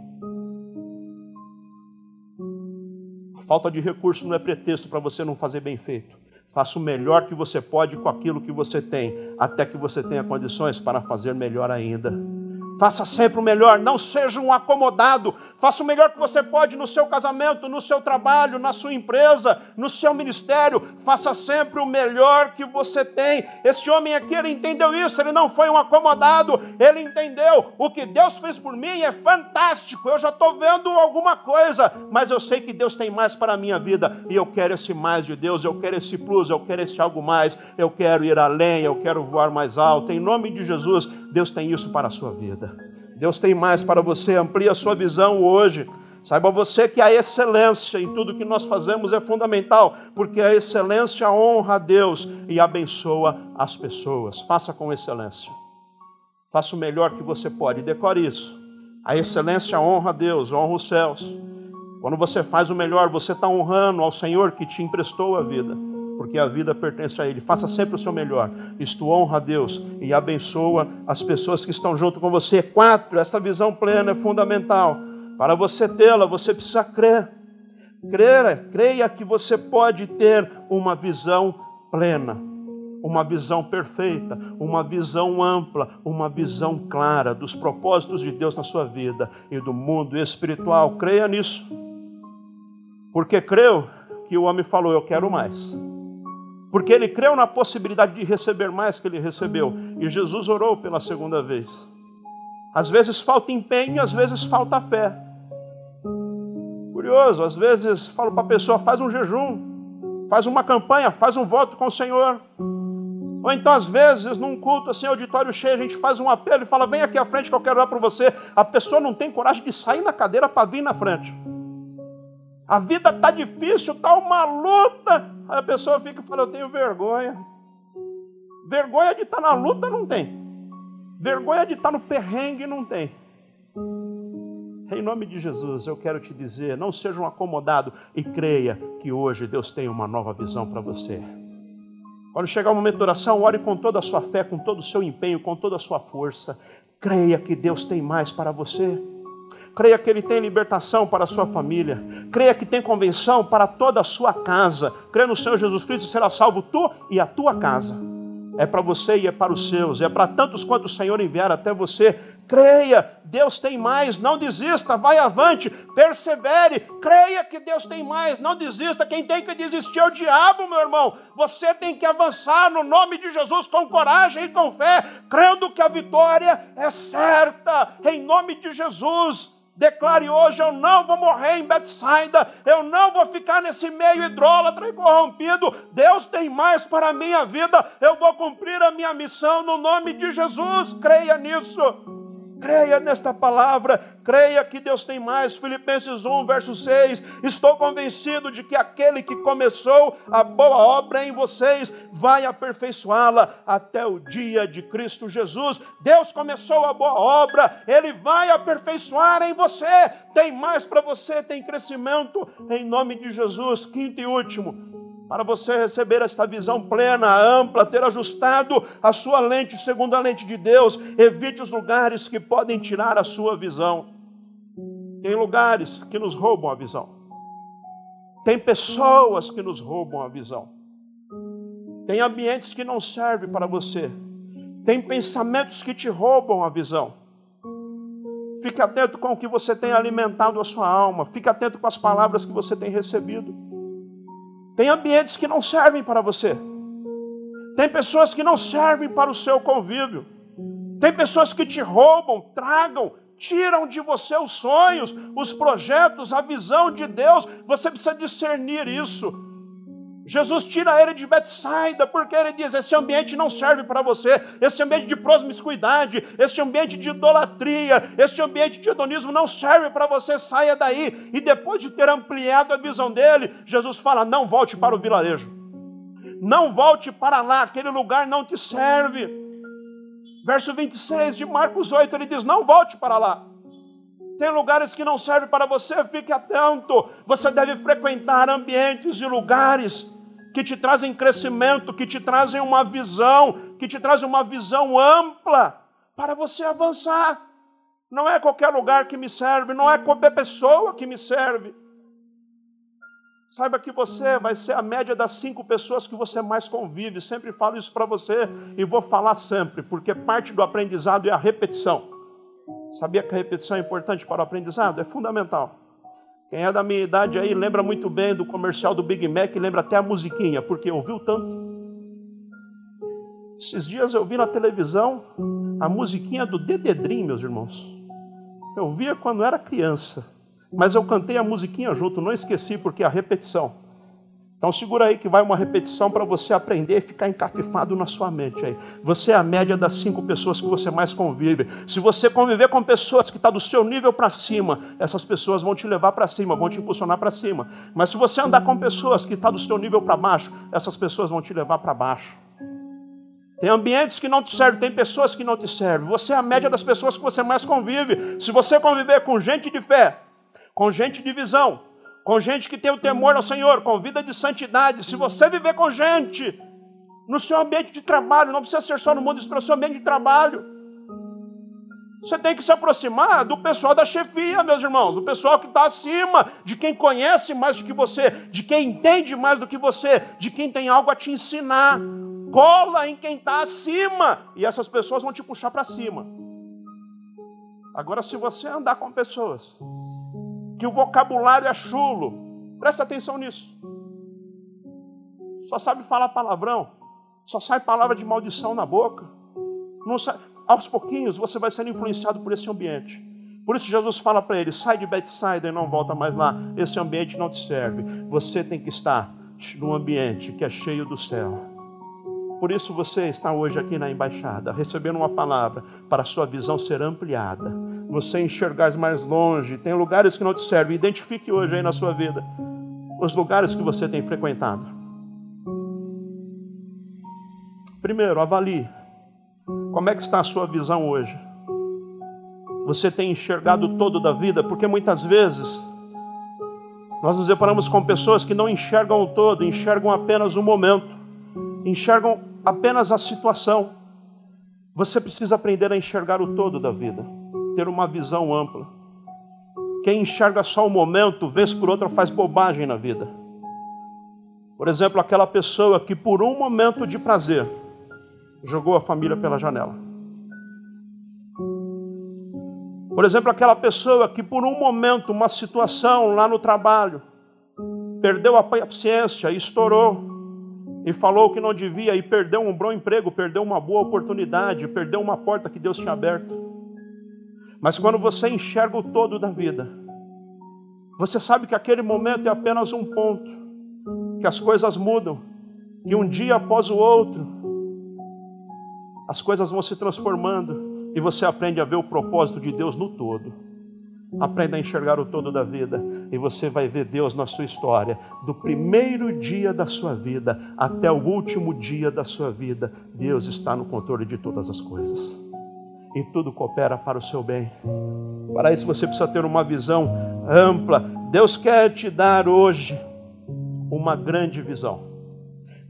Falta de recurso não é pretexto para você não fazer bem feito. Faça o melhor que você pode com aquilo que você tem, até que você tenha condições para fazer melhor ainda. Faça sempre o melhor, não seja um acomodado. Faça o melhor que você pode no seu casamento, no seu trabalho, na sua empresa, no seu ministério. Faça sempre o melhor que você tem. Este homem aqui, ele entendeu isso, ele não foi um acomodado, ele entendeu. O que Deus fez por mim é fantástico. Eu já estou vendo alguma coisa, mas eu sei que Deus tem mais para a minha vida e eu quero esse mais de Deus, eu quero esse plus, eu quero esse algo mais, eu quero ir além, eu quero voar mais alto. Em nome de Jesus, Deus tem isso para a sua vida. Deus tem mais para você, amplie a sua visão hoje. Saiba você que a excelência em tudo que nós fazemos é fundamental, porque a excelência honra a Deus e abençoa as pessoas. Faça com excelência. Faça o melhor que você pode. Decore isso. A excelência honra a Deus, honra os céus. Quando você faz o melhor, você está honrando ao Senhor que te emprestou a vida porque a vida pertence a Ele. Faça sempre o seu melhor. Isto honra a Deus e abençoa as pessoas que estão junto com você. Quatro, essa visão plena é fundamental. Para você tê-la, você precisa crer. Creia, creia que você pode ter uma visão plena, uma visão perfeita, uma visão ampla, uma visão clara dos propósitos de Deus na sua vida e do mundo espiritual. Creia nisso. Porque creu que o homem falou: Eu quero mais porque ele creu na possibilidade de receber mais que ele recebeu. E Jesus orou pela segunda vez. Às vezes falta empenho, às vezes falta fé. Curioso, às vezes falo para a pessoa: faz um jejum, faz uma campanha, faz um voto com o Senhor. Ou então, às vezes, num culto assim, auditório cheio, a gente faz um apelo e fala: vem aqui à frente que eu quero orar por você. A pessoa não tem coragem de sair da cadeira para vir na frente. A vida está difícil, está uma luta. Aí a pessoa fica e fala: Eu tenho vergonha. Vergonha de estar tá na luta não tem. Vergonha de estar tá no perrengue não tem. Em nome de Jesus, eu quero te dizer: não seja um acomodado e creia que hoje Deus tem uma nova visão para você. Quando chegar o momento da oração, ore com toda a sua fé, com todo o seu empenho, com toda a sua força. Creia que Deus tem mais para você. Creia que Ele tem libertação para a sua família. Creia que tem convenção para toda a sua casa. Creia no Senhor Jesus Cristo será salvo tu e a tua casa. É para você e é para os seus. É para tantos quanto o Senhor enviar até você. Creia, Deus tem mais, não desista, vai avante, persevere, creia que Deus tem mais, não desista. Quem tem que desistir é o diabo, meu irmão. Você tem que avançar no nome de Jesus com coragem e com fé, crendo que a vitória é certa, em nome de Jesus. Declare hoje: eu não vou morrer em Betsaida, eu não vou ficar nesse meio hidrólatra e corrompido. Deus tem mais para a minha vida, eu vou cumprir a minha missão no nome de Jesus. Creia nisso. Creia nesta palavra, creia que Deus tem mais. Filipenses 1, verso 6. Estou convencido de que aquele que começou a boa obra em vocês vai aperfeiçoá-la até o dia de Cristo Jesus. Deus começou a boa obra, ele vai aperfeiçoar em você. Tem mais para você, tem crescimento em nome de Jesus. Quinto e último, para você receber esta visão plena, ampla, ter ajustado a sua lente segundo a lente de Deus, evite os lugares que podem tirar a sua visão. Tem lugares que nos roubam a visão. Tem pessoas que nos roubam a visão. Tem ambientes que não servem para você. Tem pensamentos que te roubam a visão. Fique atento com o que você tem alimentado a sua alma. Fique atento com as palavras que você tem recebido. Tem ambientes que não servem para você. Tem pessoas que não servem para o seu convívio. Tem pessoas que te roubam, tragam, tiram de você os sonhos, os projetos, a visão de Deus. Você precisa discernir isso. Jesus tira ele de Betsaida, porque ele diz: esse ambiente não serve para você, esse ambiente de promiscuidade, esse ambiente de idolatria, esse ambiente de hedonismo não serve para você, saia daí. E depois de ter ampliado a visão dele, Jesus fala: não volte para o vilarejo, não volte para lá, aquele lugar não te serve. Verso 26 de Marcos 8, ele diz: não volte para lá. Tem lugares que não servem para você, fique atento. Você deve frequentar ambientes e lugares que te trazem crescimento, que te trazem uma visão, que te trazem uma visão ampla para você avançar. Não é qualquer lugar que me serve, não é qualquer pessoa que me serve. Saiba que você vai ser a média das cinco pessoas que você mais convive. Sempre falo isso para você e vou falar sempre, porque parte do aprendizado é a repetição. Sabia que a repetição é importante para o aprendizado? É fundamental. Quem é da minha idade aí lembra muito bem do comercial do Big Mac, lembra até a musiquinha, porque ouviu tanto. Esses dias eu vi na televisão a musiquinha do Dededrim, meus irmãos. Eu via quando era criança, mas eu cantei a musiquinha junto, não esqueci porque a repetição. Então segura aí que vai uma repetição para você aprender e ficar encafifado na sua mente aí. Você é a média das cinco pessoas que você mais convive. Se você conviver com pessoas que estão tá do seu nível para cima, essas pessoas vão te levar para cima, vão te impulsionar para cima. Mas se você andar com pessoas que estão tá do seu nível para baixo, essas pessoas vão te levar para baixo. Tem ambientes que não te servem, tem pessoas que não te servem. Você é a média das pessoas que você mais convive. Se você conviver com gente de fé, com gente de visão, com gente que tem o temor ao Senhor, com vida de santidade. Se você viver com gente no seu ambiente de trabalho, não precisa ser só no mundo, no seu ambiente de trabalho. Você tem que se aproximar do pessoal da chefia, meus irmãos, do pessoal que está acima, de quem conhece mais do que você, de quem entende mais do que você, de quem tem algo a te ensinar. Cola em quem está acima, e essas pessoas vão te puxar para cima. Agora, se você andar com pessoas que o vocabulário é chulo. Presta atenção nisso. Só sabe falar palavrão, só sai palavra de maldição na boca. Sai... Aos pouquinhos você vai sendo influenciado por esse ambiente. Por isso Jesus fala para ele: sai de Bethsaida e não volta mais lá. Esse ambiente não te serve. Você tem que estar num ambiente que é cheio do céu. Por isso você está hoje aqui na embaixada, recebendo uma palavra para a sua visão ser ampliada você enxergar mais longe. Tem lugares que não te servem. Identifique hoje aí na sua vida os lugares que você tem frequentado. Primeiro, avalie como é que está a sua visão hoje. Você tem enxergado todo da vida, porque muitas vezes nós nos deparamos com pessoas que não enxergam o todo, enxergam apenas o momento, enxergam apenas a situação. Você precisa aprender a enxergar o todo da vida ter uma visão ampla. Quem enxerga só o momento, vez por outra, faz bobagem na vida. Por exemplo, aquela pessoa que por um momento de prazer jogou a família pela janela. Por exemplo, aquela pessoa que por um momento, uma situação lá no trabalho, perdeu a paciência e estourou e falou que não devia e perdeu um bom emprego, perdeu uma boa oportunidade, perdeu uma porta que Deus tinha aberto. Mas quando você enxerga o todo da vida, você sabe que aquele momento é apenas um ponto, que as coisas mudam, que um dia após o outro, as coisas vão se transformando e você aprende a ver o propósito de Deus no todo. Aprenda a enxergar o todo da vida e você vai ver Deus na sua história, do primeiro dia da sua vida até o último dia da sua vida. Deus está no controle de todas as coisas e tudo coopera para o seu bem. Para isso você precisa ter uma visão ampla. Deus quer te dar hoje uma grande visão.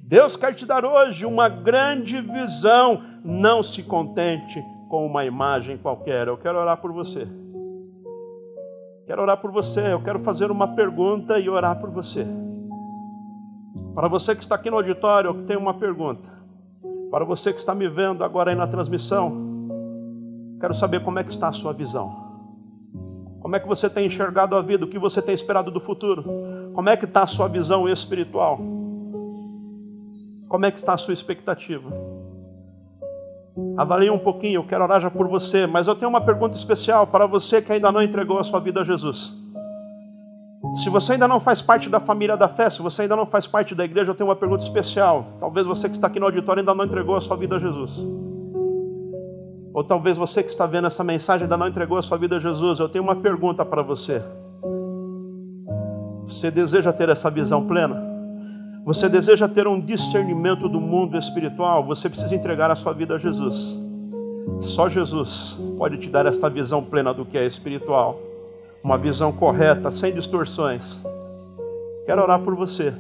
Deus quer te dar hoje uma grande visão. Não se contente com uma imagem qualquer. Eu quero orar por você. Quero orar por você. Eu quero fazer uma pergunta e orar por você. Para você que está aqui no auditório, eu tenho uma pergunta. Para você que está me vendo agora aí na transmissão, Quero saber como é que está a sua visão. Como é que você tem enxergado a vida? O que você tem esperado do futuro? Como é que está a sua visão espiritual? Como é que está a sua expectativa? Avalie um pouquinho, eu quero orar já por você, mas eu tenho uma pergunta especial para você que ainda não entregou a sua vida a Jesus. Se você ainda não faz parte da família da fé, se você ainda não faz parte da igreja, eu tenho uma pergunta especial. Talvez você que está aqui no auditório ainda não entregou a sua vida a Jesus. Ou talvez você que está vendo essa mensagem ainda não entregou a sua vida a Jesus. Eu tenho uma pergunta para você. Você deseja ter essa visão plena? Você deseja ter um discernimento do mundo espiritual? Você precisa entregar a sua vida a Jesus. Só Jesus pode te dar esta visão plena do que é espiritual. Uma visão correta, sem distorções. Quero orar por você.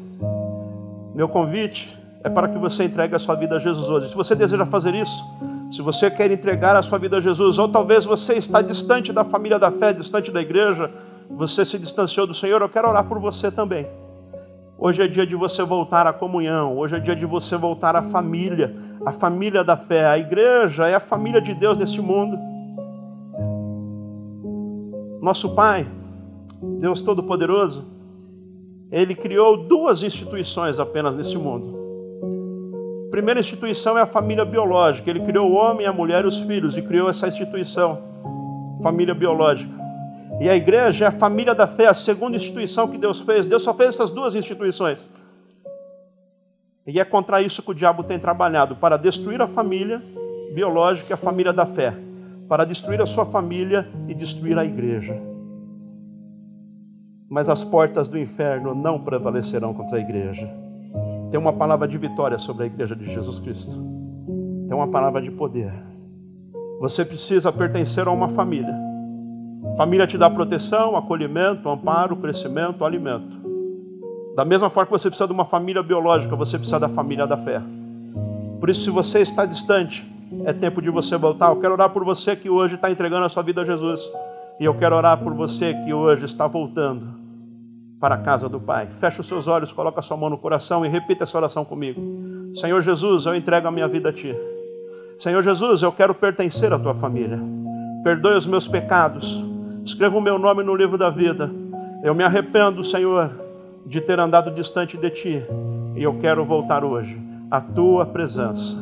Meu convite é para que você entregue a sua vida a Jesus hoje. Se você deseja fazer isso, se você quer entregar a sua vida a Jesus, ou talvez você está distante da família da fé, distante da igreja, você se distanciou do Senhor, eu quero orar por você também. Hoje é dia de você voltar à comunhão, hoje é dia de você voltar à família, a família da fé. A igreja é a família de Deus nesse mundo. Nosso Pai, Deus Todo-Poderoso, Ele criou duas instituições apenas nesse mundo. A primeira instituição é a família biológica. Ele criou o homem, a mulher e os filhos e criou essa instituição, família biológica. E a igreja é a família da fé, a segunda instituição que Deus fez. Deus só fez essas duas instituições. E é contra isso que o diabo tem trabalhado para destruir a família biológica e a família da fé, para destruir a sua família e destruir a igreja. Mas as portas do inferno não prevalecerão contra a igreja. Tem uma palavra de vitória sobre a igreja de Jesus Cristo. Tem uma palavra de poder. Você precisa pertencer a uma família. Família te dá proteção, acolhimento, amparo, crescimento, alimento. Da mesma forma que você precisa de uma família biológica, você precisa da família da fé. Por isso, se você está distante, é tempo de você voltar. Eu quero orar por você que hoje está entregando a sua vida a Jesus. E eu quero orar por você que hoje está voltando para a casa do Pai. Feche os seus olhos, coloque a sua mão no coração e repita essa oração comigo. Senhor Jesus, eu entrego a minha vida a Ti. Senhor Jesus, eu quero pertencer à Tua família. Perdoe os meus pecados. Escreva o meu nome no livro da vida. Eu me arrependo, Senhor, de ter andado distante de Ti. E eu quero voltar hoje à Tua presença.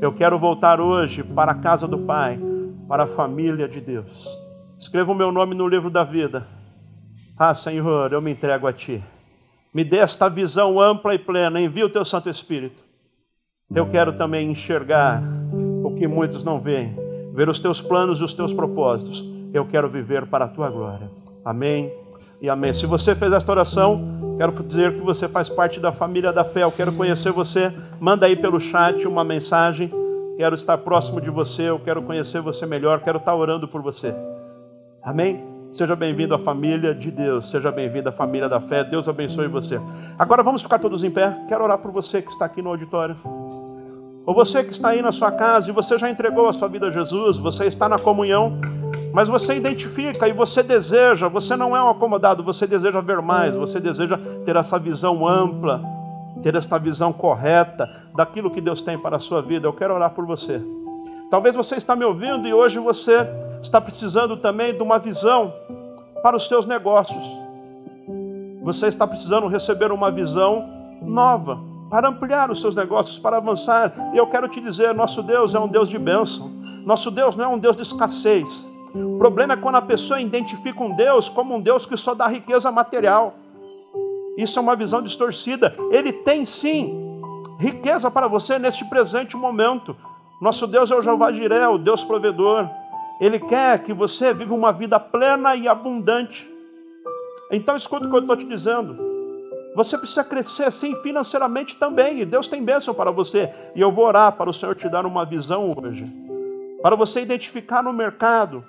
Eu quero voltar hoje para a casa do Pai, para a família de Deus. Escreva o meu nome no livro da vida. Ah, Senhor, eu me entrego a Ti. Me dê esta visão ampla e plena. Envia o Teu Santo Espírito. Eu quero também enxergar o que muitos não veem, ver os Teus planos e os Teus propósitos. Eu quero viver para a Tua glória. Amém e amém. Se você fez esta oração, quero dizer que você faz parte da família da fé. Eu quero conhecer você. Manda aí pelo chat uma mensagem. Quero estar próximo de você. Eu quero conhecer você melhor. Quero estar orando por você. Amém? Seja bem-vindo à família de Deus. Seja bem-vindo à família da fé. Deus abençoe você. Agora vamos ficar todos em pé. Quero orar por você que está aqui no auditório. Ou você que está aí na sua casa e você já entregou a sua vida a Jesus, você está na comunhão mas você identifica e você deseja, você não é um acomodado, você deseja ver mais, você deseja ter essa visão ampla, ter essa visão correta daquilo que Deus tem para a sua vida. Eu quero orar por você. Talvez você está me ouvindo e hoje você está precisando também de uma visão para os seus negócios. Você está precisando receber uma visão nova para ampliar os seus negócios, para avançar. E eu quero te dizer, nosso Deus é um Deus de bênção. Nosso Deus não é um Deus de escassez. O problema é quando a pessoa identifica um Deus como um Deus que só dá riqueza material. Isso é uma visão distorcida. Ele tem sim riqueza para você neste presente momento. Nosso Deus é o Jeová Jiré, o Deus provedor. Ele quer que você viva uma vida plena e abundante. Então escuta o que eu estou te dizendo. Você precisa crescer sim financeiramente também. E Deus tem bênção para você. E eu vou orar para o Senhor te dar uma visão hoje. Para você identificar no mercado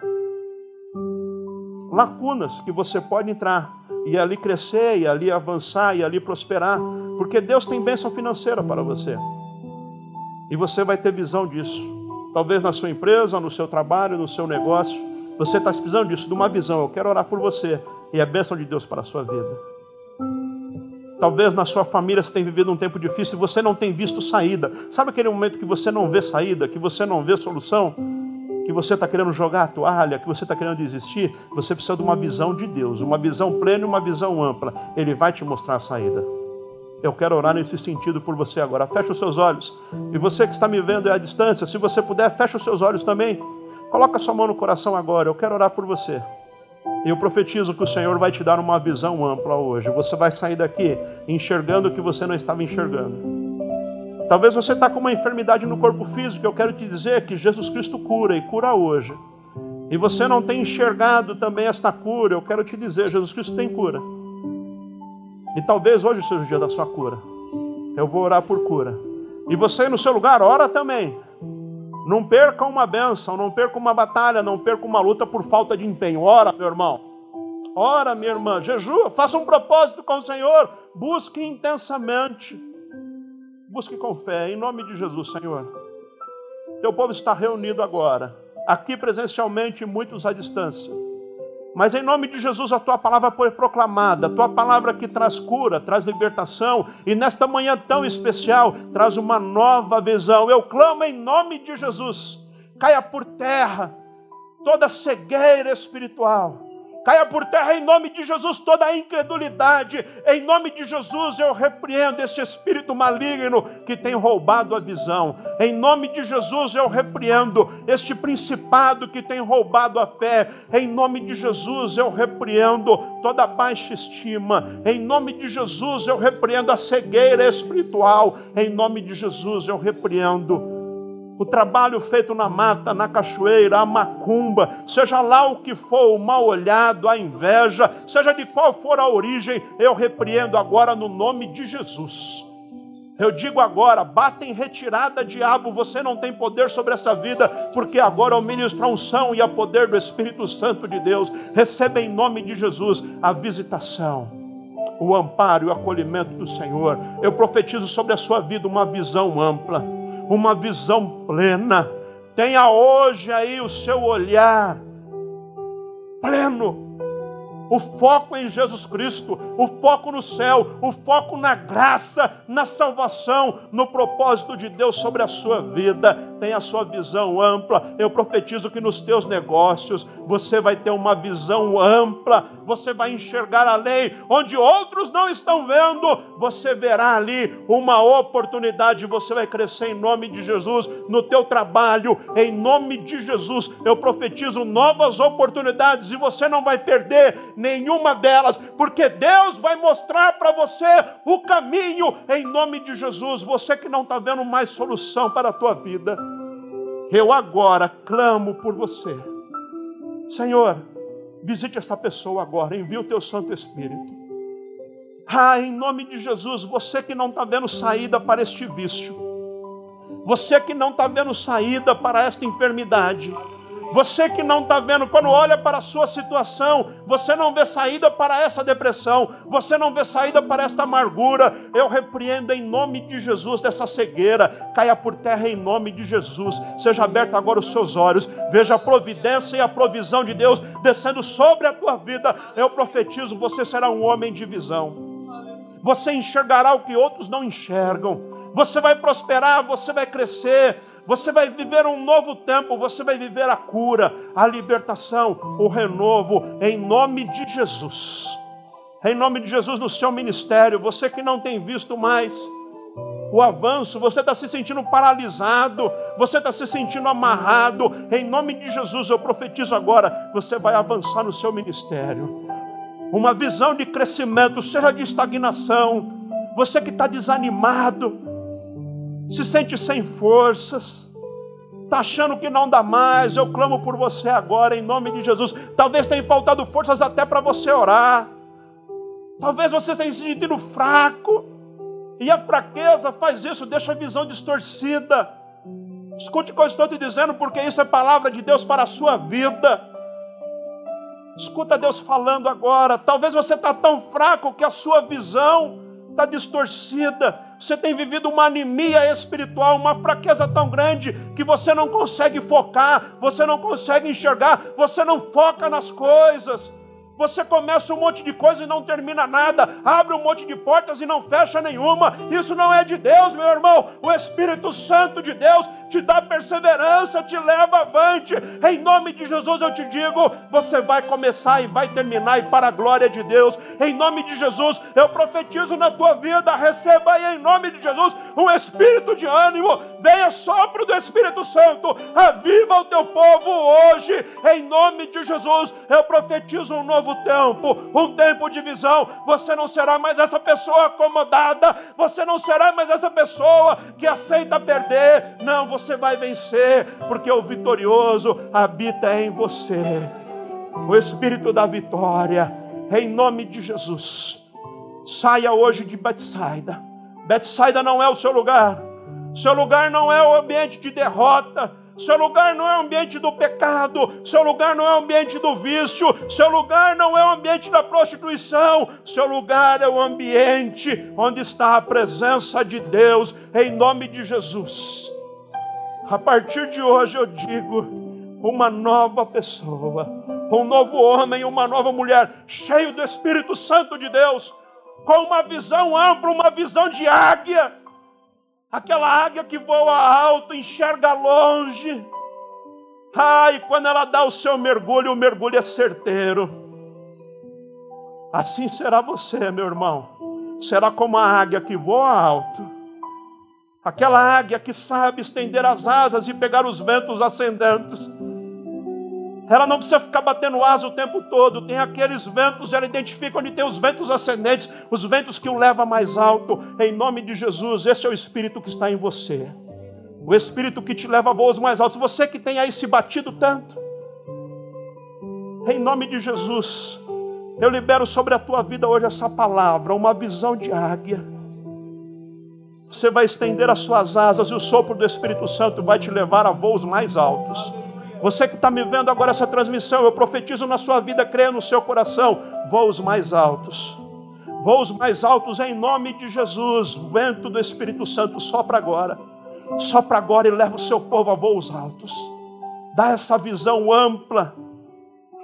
lacunas que você pode entrar e ali crescer, e ali avançar, e ali prosperar, porque Deus tem bênção financeira para você. E você vai ter visão disso. Talvez na sua empresa, no seu trabalho, no seu negócio. Você está precisando disso, de uma visão. Eu quero orar por você. E é a bênção de Deus para a sua vida. Talvez na sua família você tenha vivido um tempo difícil e você não tem visto saída. Sabe aquele momento que você não vê saída, que você não vê solução? Que você está querendo jogar a toalha, que você está querendo desistir, você precisa de uma visão de Deus, uma visão plena e uma visão ampla. Ele vai te mostrar a saída. Eu quero orar nesse sentido por você agora. Feche os seus olhos. E você que está me vendo à distância, se você puder, feche os seus olhos também. Coloca sua mão no coração agora. Eu quero orar por você. Eu profetizo que o Senhor vai te dar uma visão ampla hoje. Você vai sair daqui enxergando o que você não estava enxergando. Talvez você está com uma enfermidade no corpo físico. Eu quero te dizer que Jesus Cristo cura e cura hoje. E você não tem enxergado também esta cura. Eu quero te dizer, Jesus Cristo tem cura. E talvez hoje seja o dia da sua cura. Eu vou orar por cura. E você no seu lugar, ora também. Não perca uma bênção, não perca uma batalha, não perca uma luta por falta de empenho. Ora, meu irmão. Ora, minha irmã. Jejua, faça um propósito com o Senhor. Busque intensamente. Busque com fé, em nome de Jesus, Senhor. Teu povo está reunido agora, aqui presencialmente, muitos à distância. Mas em nome de Jesus, a tua palavra foi proclamada, a tua palavra que traz cura, traz libertação, e nesta manhã tão especial, traz uma nova visão. Eu clamo em nome de Jesus, caia por terra toda cegueira espiritual, Caia por terra em nome de Jesus toda a incredulidade. Em nome de Jesus eu repreendo este espírito maligno que tem roubado a visão. Em nome de Jesus eu repreendo este principado que tem roubado a fé. Em nome de Jesus eu repreendo toda baixa estima. Em nome de Jesus eu repreendo a cegueira espiritual. Em nome de Jesus eu repreendo o trabalho feito na mata, na cachoeira, a macumba, seja lá o que for, o mal olhado, a inveja, seja de qual for a origem, eu repreendo agora no nome de Jesus. Eu digo agora, bata em retirada, diabo, você não tem poder sobre essa vida, porque agora eu ministro a unção e a poder do Espírito Santo de Deus. Receba em nome de Jesus a visitação, o amparo e o acolhimento do Senhor. Eu profetizo sobre a sua vida uma visão ampla uma visão plena. Tenha hoje aí o seu olhar pleno o foco em Jesus Cristo, o foco no céu, o foco na graça, na salvação, no propósito de Deus sobre a sua vida. Tenha a sua visão ampla. Eu profetizo que nos teus negócios você vai ter uma visão ampla, você vai enxergar a lei onde outros não estão vendo, você verá ali uma oportunidade, você vai crescer em nome de Jesus no teu trabalho, em nome de Jesus. Eu profetizo novas oportunidades e você não vai perder nenhuma delas, porque Deus vai mostrar para você o caminho em nome de Jesus. Você que não está vendo mais solução para a tua vida, eu agora clamo por você. Senhor, visite essa pessoa agora, envia o teu Santo Espírito. Ah, em nome de Jesus, você que não está vendo saída para este vício, você que não está vendo saída para esta enfermidade, você que não está vendo, quando olha para a sua situação, você não vê saída para essa depressão, você não vê saída para esta amargura. Eu repreendo em nome de Jesus dessa cegueira, caia por terra em nome de Jesus. Seja aberto agora os seus olhos, veja a providência e a provisão de Deus descendo sobre a tua vida. Eu profetizo: você será um homem de visão, você enxergará o que outros não enxergam. Você vai prosperar, você vai crescer, você vai viver um novo tempo, você vai viver a cura, a libertação, o renovo, em nome de Jesus. Em nome de Jesus no seu ministério, você que não tem visto mais o avanço, você está se sentindo paralisado, você está se sentindo amarrado, em nome de Jesus eu profetizo agora, você vai avançar no seu ministério. Uma visão de crescimento, seja de estagnação, você que está desanimado, se sente sem forças, está achando que não dá mais, eu clamo por você agora, em nome de Jesus. Talvez tenha faltado forças até para você orar. Talvez você tenha se sentido fraco. E a fraqueza faz isso, deixa a visão distorcida. Escute o que eu estou te dizendo, porque isso é palavra de Deus para a sua vida. Escuta Deus falando agora. Talvez você está tão fraco que a sua visão está distorcida. Você tem vivido uma anemia espiritual, uma fraqueza tão grande que você não consegue focar, você não consegue enxergar, você não foca nas coisas. Você começa um monte de coisa e não termina nada, abre um monte de portas e não fecha nenhuma. Isso não é de Deus, meu irmão. O Espírito Santo de Deus te dá perseverança, te leva avante. Em nome de Jesus eu te digo: você vai começar e vai terminar, e para a glória de Deus. Em nome de Jesus eu profetizo na tua vida, receba aí em nome de Jesus um espírito de ânimo. Venha sopro do Espírito Santo, aviva o teu povo hoje. Em nome de Jesus eu profetizo um novo tempo, um tempo de visão. Você não será mais essa pessoa acomodada, você não será mais essa pessoa que aceita perder. Não, você vai vencer, porque o vitorioso habita em você. O Espírito da vitória, em nome de Jesus. Saia hoje de Betsaida. Betsaida não é o seu lugar. Seu lugar não é o ambiente de derrota. Seu lugar não é o ambiente do pecado, seu lugar não é o ambiente do vício, seu lugar não é o ambiente da prostituição, seu lugar é o ambiente onde está a presença de Deus, em nome de Jesus. A partir de hoje eu digo: uma nova pessoa, um novo homem, uma nova mulher, cheio do Espírito Santo de Deus, com uma visão ampla, uma visão de águia. Aquela águia que voa alto, enxerga longe. Ai, quando ela dá o seu mergulho, o mergulho é certeiro. Assim será você, meu irmão. Será como a águia que voa alto. Aquela águia que sabe estender as asas e pegar os ventos ascendentes. Ela não precisa ficar batendo asa o tempo todo. Tem aqueles ventos, ela identifica onde tem os ventos ascendentes, os ventos que o levam mais alto. Em nome de Jesus, esse é o Espírito que está em você. O Espírito que te leva a voos mais altos. Você que tem aí se batido tanto. Em nome de Jesus, eu libero sobre a tua vida hoje essa palavra, uma visão de águia. Você vai estender as suas asas e o sopro do Espírito Santo vai te levar a voos mais altos. Você que está me vendo agora essa transmissão, eu profetizo na sua vida, creia no seu coração, voos mais altos. Voos mais altos em nome de Jesus. Vento do Espírito Santo sopra agora. Sopra agora e leva o seu povo a voos altos. Dá essa visão ampla.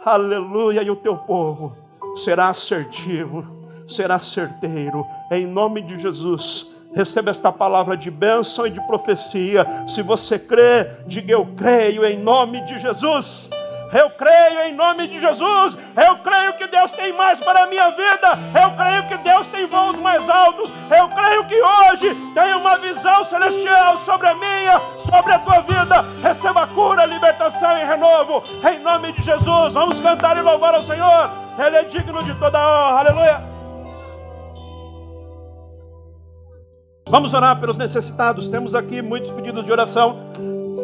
Aleluia, e o teu povo será assertivo, será certeiro, em nome de Jesus. Receba esta palavra de bênção e de profecia. Se você crê, diga eu creio em nome de Jesus. Eu creio em nome de Jesus. Eu creio que Deus tem mais para a minha vida. Eu creio que Deus tem voos mais altos. Eu creio que hoje tem uma visão celestial sobre a minha, sobre a tua vida. Receba cura, libertação e renovo. Em nome de Jesus. Vamos cantar e louvar ao Senhor. Ele é digno de toda honra. Aleluia. Vamos orar pelos necessitados. Temos aqui muitos pedidos de oração.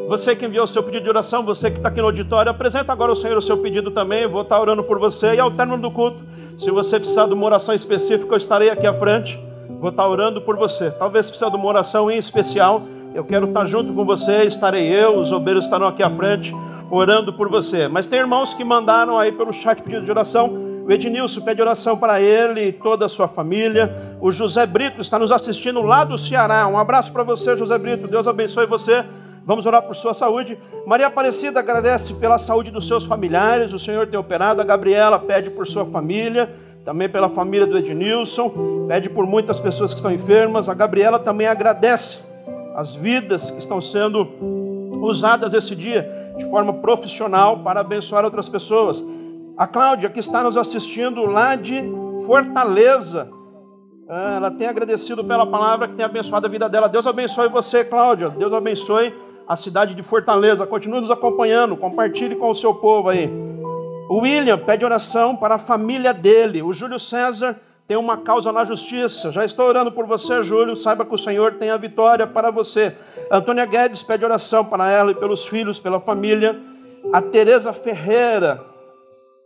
Você que enviou o seu pedido de oração, você que está aqui no auditório, apresenta agora ao Senhor o seu pedido também. Eu vou estar orando por você. E ao término do culto, se você precisar de uma oração específica, eu estarei aqui à frente. Vou estar orando por você. Talvez precise de uma oração em especial. Eu quero estar junto com você. Estarei eu, os obreiros estarão aqui à frente orando por você. Mas tem irmãos que mandaram aí pelo chat pedido de oração. O Ednilson pede oração para ele e toda a sua família. O José Brito está nos assistindo lá do Ceará. Um abraço para você, José Brito. Deus abençoe você. Vamos orar por sua saúde. Maria Aparecida agradece pela saúde dos seus familiares. O Senhor tem operado. A Gabriela pede por sua família. Também pela família do Ednilson. Pede por muitas pessoas que estão enfermas. A Gabriela também agradece as vidas que estão sendo usadas esse dia de forma profissional para abençoar outras pessoas. A Cláudia, que está nos assistindo lá de Fortaleza, ela tem agradecido pela palavra que tem abençoado a vida dela. Deus abençoe você, Cláudia. Deus abençoe a cidade de Fortaleza. Continue nos acompanhando, compartilhe com o seu povo aí. O William pede oração para a família dele. O Júlio César tem uma causa na justiça. Já estou orando por você, Júlio. Saiba que o Senhor tem a vitória para você. Antônia Guedes pede oração para ela e pelos filhos, pela família. A Tereza Ferreira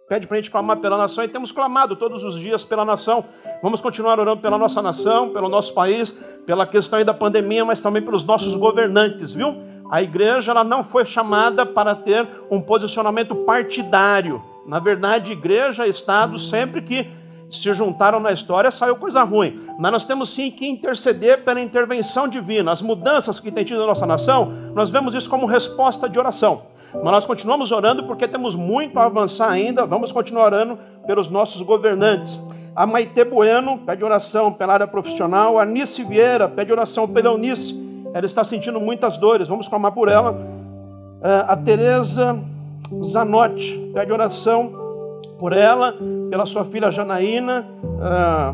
pede para a gente clamar pela nação e temos clamado todos os dias pela nação. Vamos continuar orando pela nossa nação, pelo nosso país, pela questão aí da pandemia, mas também pelos nossos governantes, viu? A igreja ela não foi chamada para ter um posicionamento partidário. Na verdade, igreja e Estado, sempre que se juntaram na história, saiu coisa ruim. Mas nós temos sim que interceder pela intervenção divina. As mudanças que tem tido na nossa nação, nós vemos isso como resposta de oração. Mas nós continuamos orando porque temos muito a avançar ainda. Vamos continuar orando pelos nossos governantes. A Maite Bueno pede oração pela área profissional. A Nice Vieira pede oração pela Eunice. Ela está sentindo muitas dores. Vamos clamar por ela. É, a Tereza Zanotti pede oração por ela, pela sua filha Janaína, ah,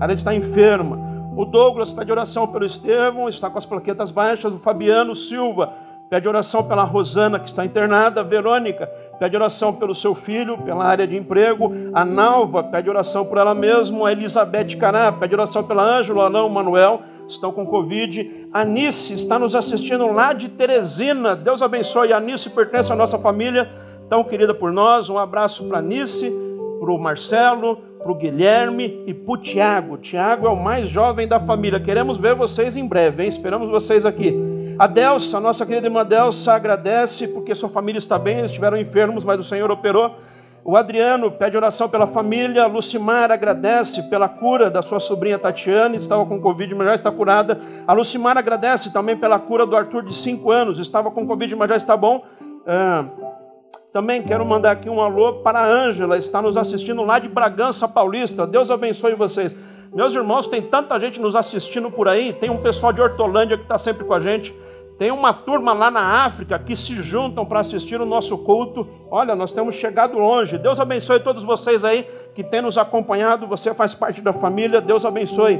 ela está enferma. O Douglas pede oração pelo Estevão, está com as plaquetas baixas. O Fabiano Silva pede oração pela Rosana, que está internada. Verônica pede oração pelo seu filho, pela área de emprego. A Nalva pede oração por ela mesma. A Elizabeth Cará pede oração pela Ângela, Alão, Manuel, estão com Covid. Anice está nos assistindo lá de Teresina. Deus abençoe. A Anice pertence à nossa família tão querida por nós. Um abraço para a Nice, para o Marcelo, para o Guilherme e para o Tiago. Tiago é o mais jovem da família. Queremos ver vocês em breve, hein? Esperamos vocês aqui. A Delsa, nossa querida irmã Delsa, agradece porque sua família está bem, eles estiveram enfermos, mas o Senhor operou. O Adriano pede oração pela família. A Lucimar agradece pela cura da sua sobrinha Tatiane, estava com Covid, mas já está curada. A Lucimar agradece também pela cura do Arthur, de 5 anos, estava com Covid, mas já está bom. Ah, também quero mandar aqui um alô para a Ângela, está nos assistindo lá de Bragança Paulista. Deus abençoe vocês. Meus irmãos, tem tanta gente nos assistindo por aí. Tem um pessoal de Hortolândia que está sempre com a gente. Tem uma turma lá na África que se juntam para assistir o nosso culto. Olha, nós temos chegado longe. Deus abençoe todos vocês aí que têm nos acompanhado. Você faz parte da família. Deus abençoe.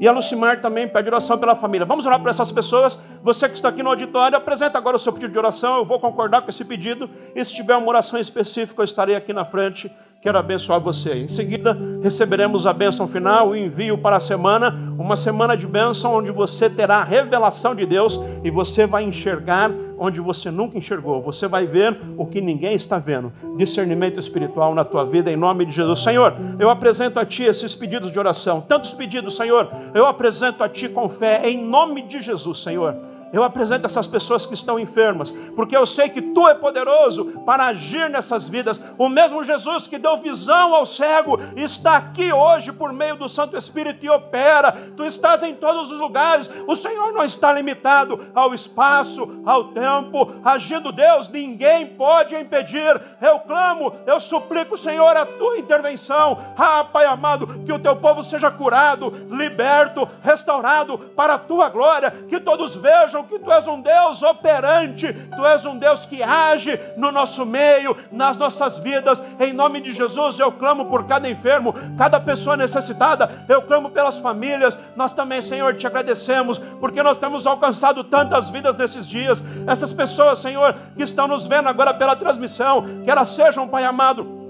E a Lucimar também pede oração pela família. Vamos orar para essas pessoas. Você que está aqui no auditório, apresenta agora o seu pedido de oração. Eu vou concordar com esse pedido. E se tiver uma oração específica, eu estarei aqui na frente Quero abençoar você. Em seguida, receberemos a bênção final, o envio para a semana, uma semana de bênção onde você terá a revelação de Deus e você vai enxergar onde você nunca enxergou. Você vai ver o que ninguém está vendo. Discernimento espiritual na tua vida, em nome de Jesus. Senhor, eu apresento a Ti esses pedidos de oração. Tantos pedidos, Senhor, eu apresento a Ti com fé, em nome de Jesus, Senhor. Eu apresento essas pessoas que estão enfermas, porque eu sei que tu é poderoso para agir nessas vidas. O mesmo Jesus que deu visão ao cego está aqui hoje por meio do Santo Espírito e opera. Tu estás em todos os lugares. O Senhor não está limitado ao espaço, ao tempo. Agindo Deus, ninguém pode impedir. Eu clamo, eu suplico, Senhor, a tua intervenção. Ah, Pai amado, que o teu povo seja curado, liberto, restaurado para a tua glória, que todos vejam que tu és um Deus operante, tu és um Deus que age no nosso meio, nas nossas vidas. Em nome de Jesus, eu clamo por cada enfermo, cada pessoa necessitada, eu clamo pelas famílias. Nós também, Senhor, te agradecemos, porque nós temos alcançado tantas vidas nesses dias. Essas pessoas, Senhor, que estão nos vendo agora pela transmissão, que elas sejam, Pai amado,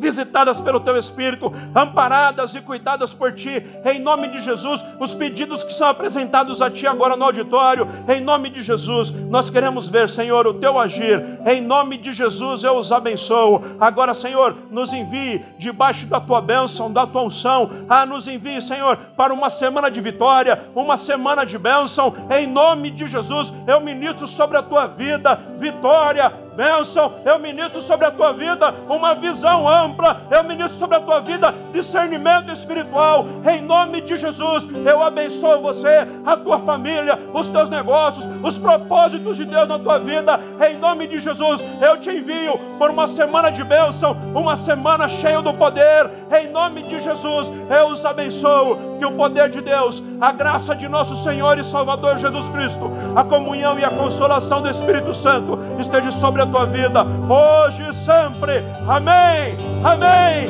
visitadas pelo teu Espírito, amparadas e cuidadas por ti, em nome de Jesus. Os pedidos que são apresentados a ti agora no auditório, em nome de Jesus, nós queremos ver, Senhor, o teu agir, em nome de Jesus eu os abençoo. Agora, Senhor, nos envie debaixo da tua bênção, da tua unção, ah, nos envie, Senhor, para uma semana de vitória, uma semana de bênção, em nome de Jesus, eu ministro sobre a tua vida, vitória, bênção, eu ministro sobre a tua vida uma visão ampla, eu ministro sobre a tua vida discernimento espiritual, em nome de Jesus, eu abençoo você, a tua família, os teus negócios, os propósitos de Deus na tua vida, em nome de Jesus, eu te envio por uma semana de bênção, uma semana cheia do poder, em nome de Jesus, eu os abençoo, que o poder de Deus, a graça de nosso Senhor e Salvador Jesus Cristo, a comunhão e a consolação do Espírito Santo esteja sobre a tua vida, hoje e sempre. Amém. Amém.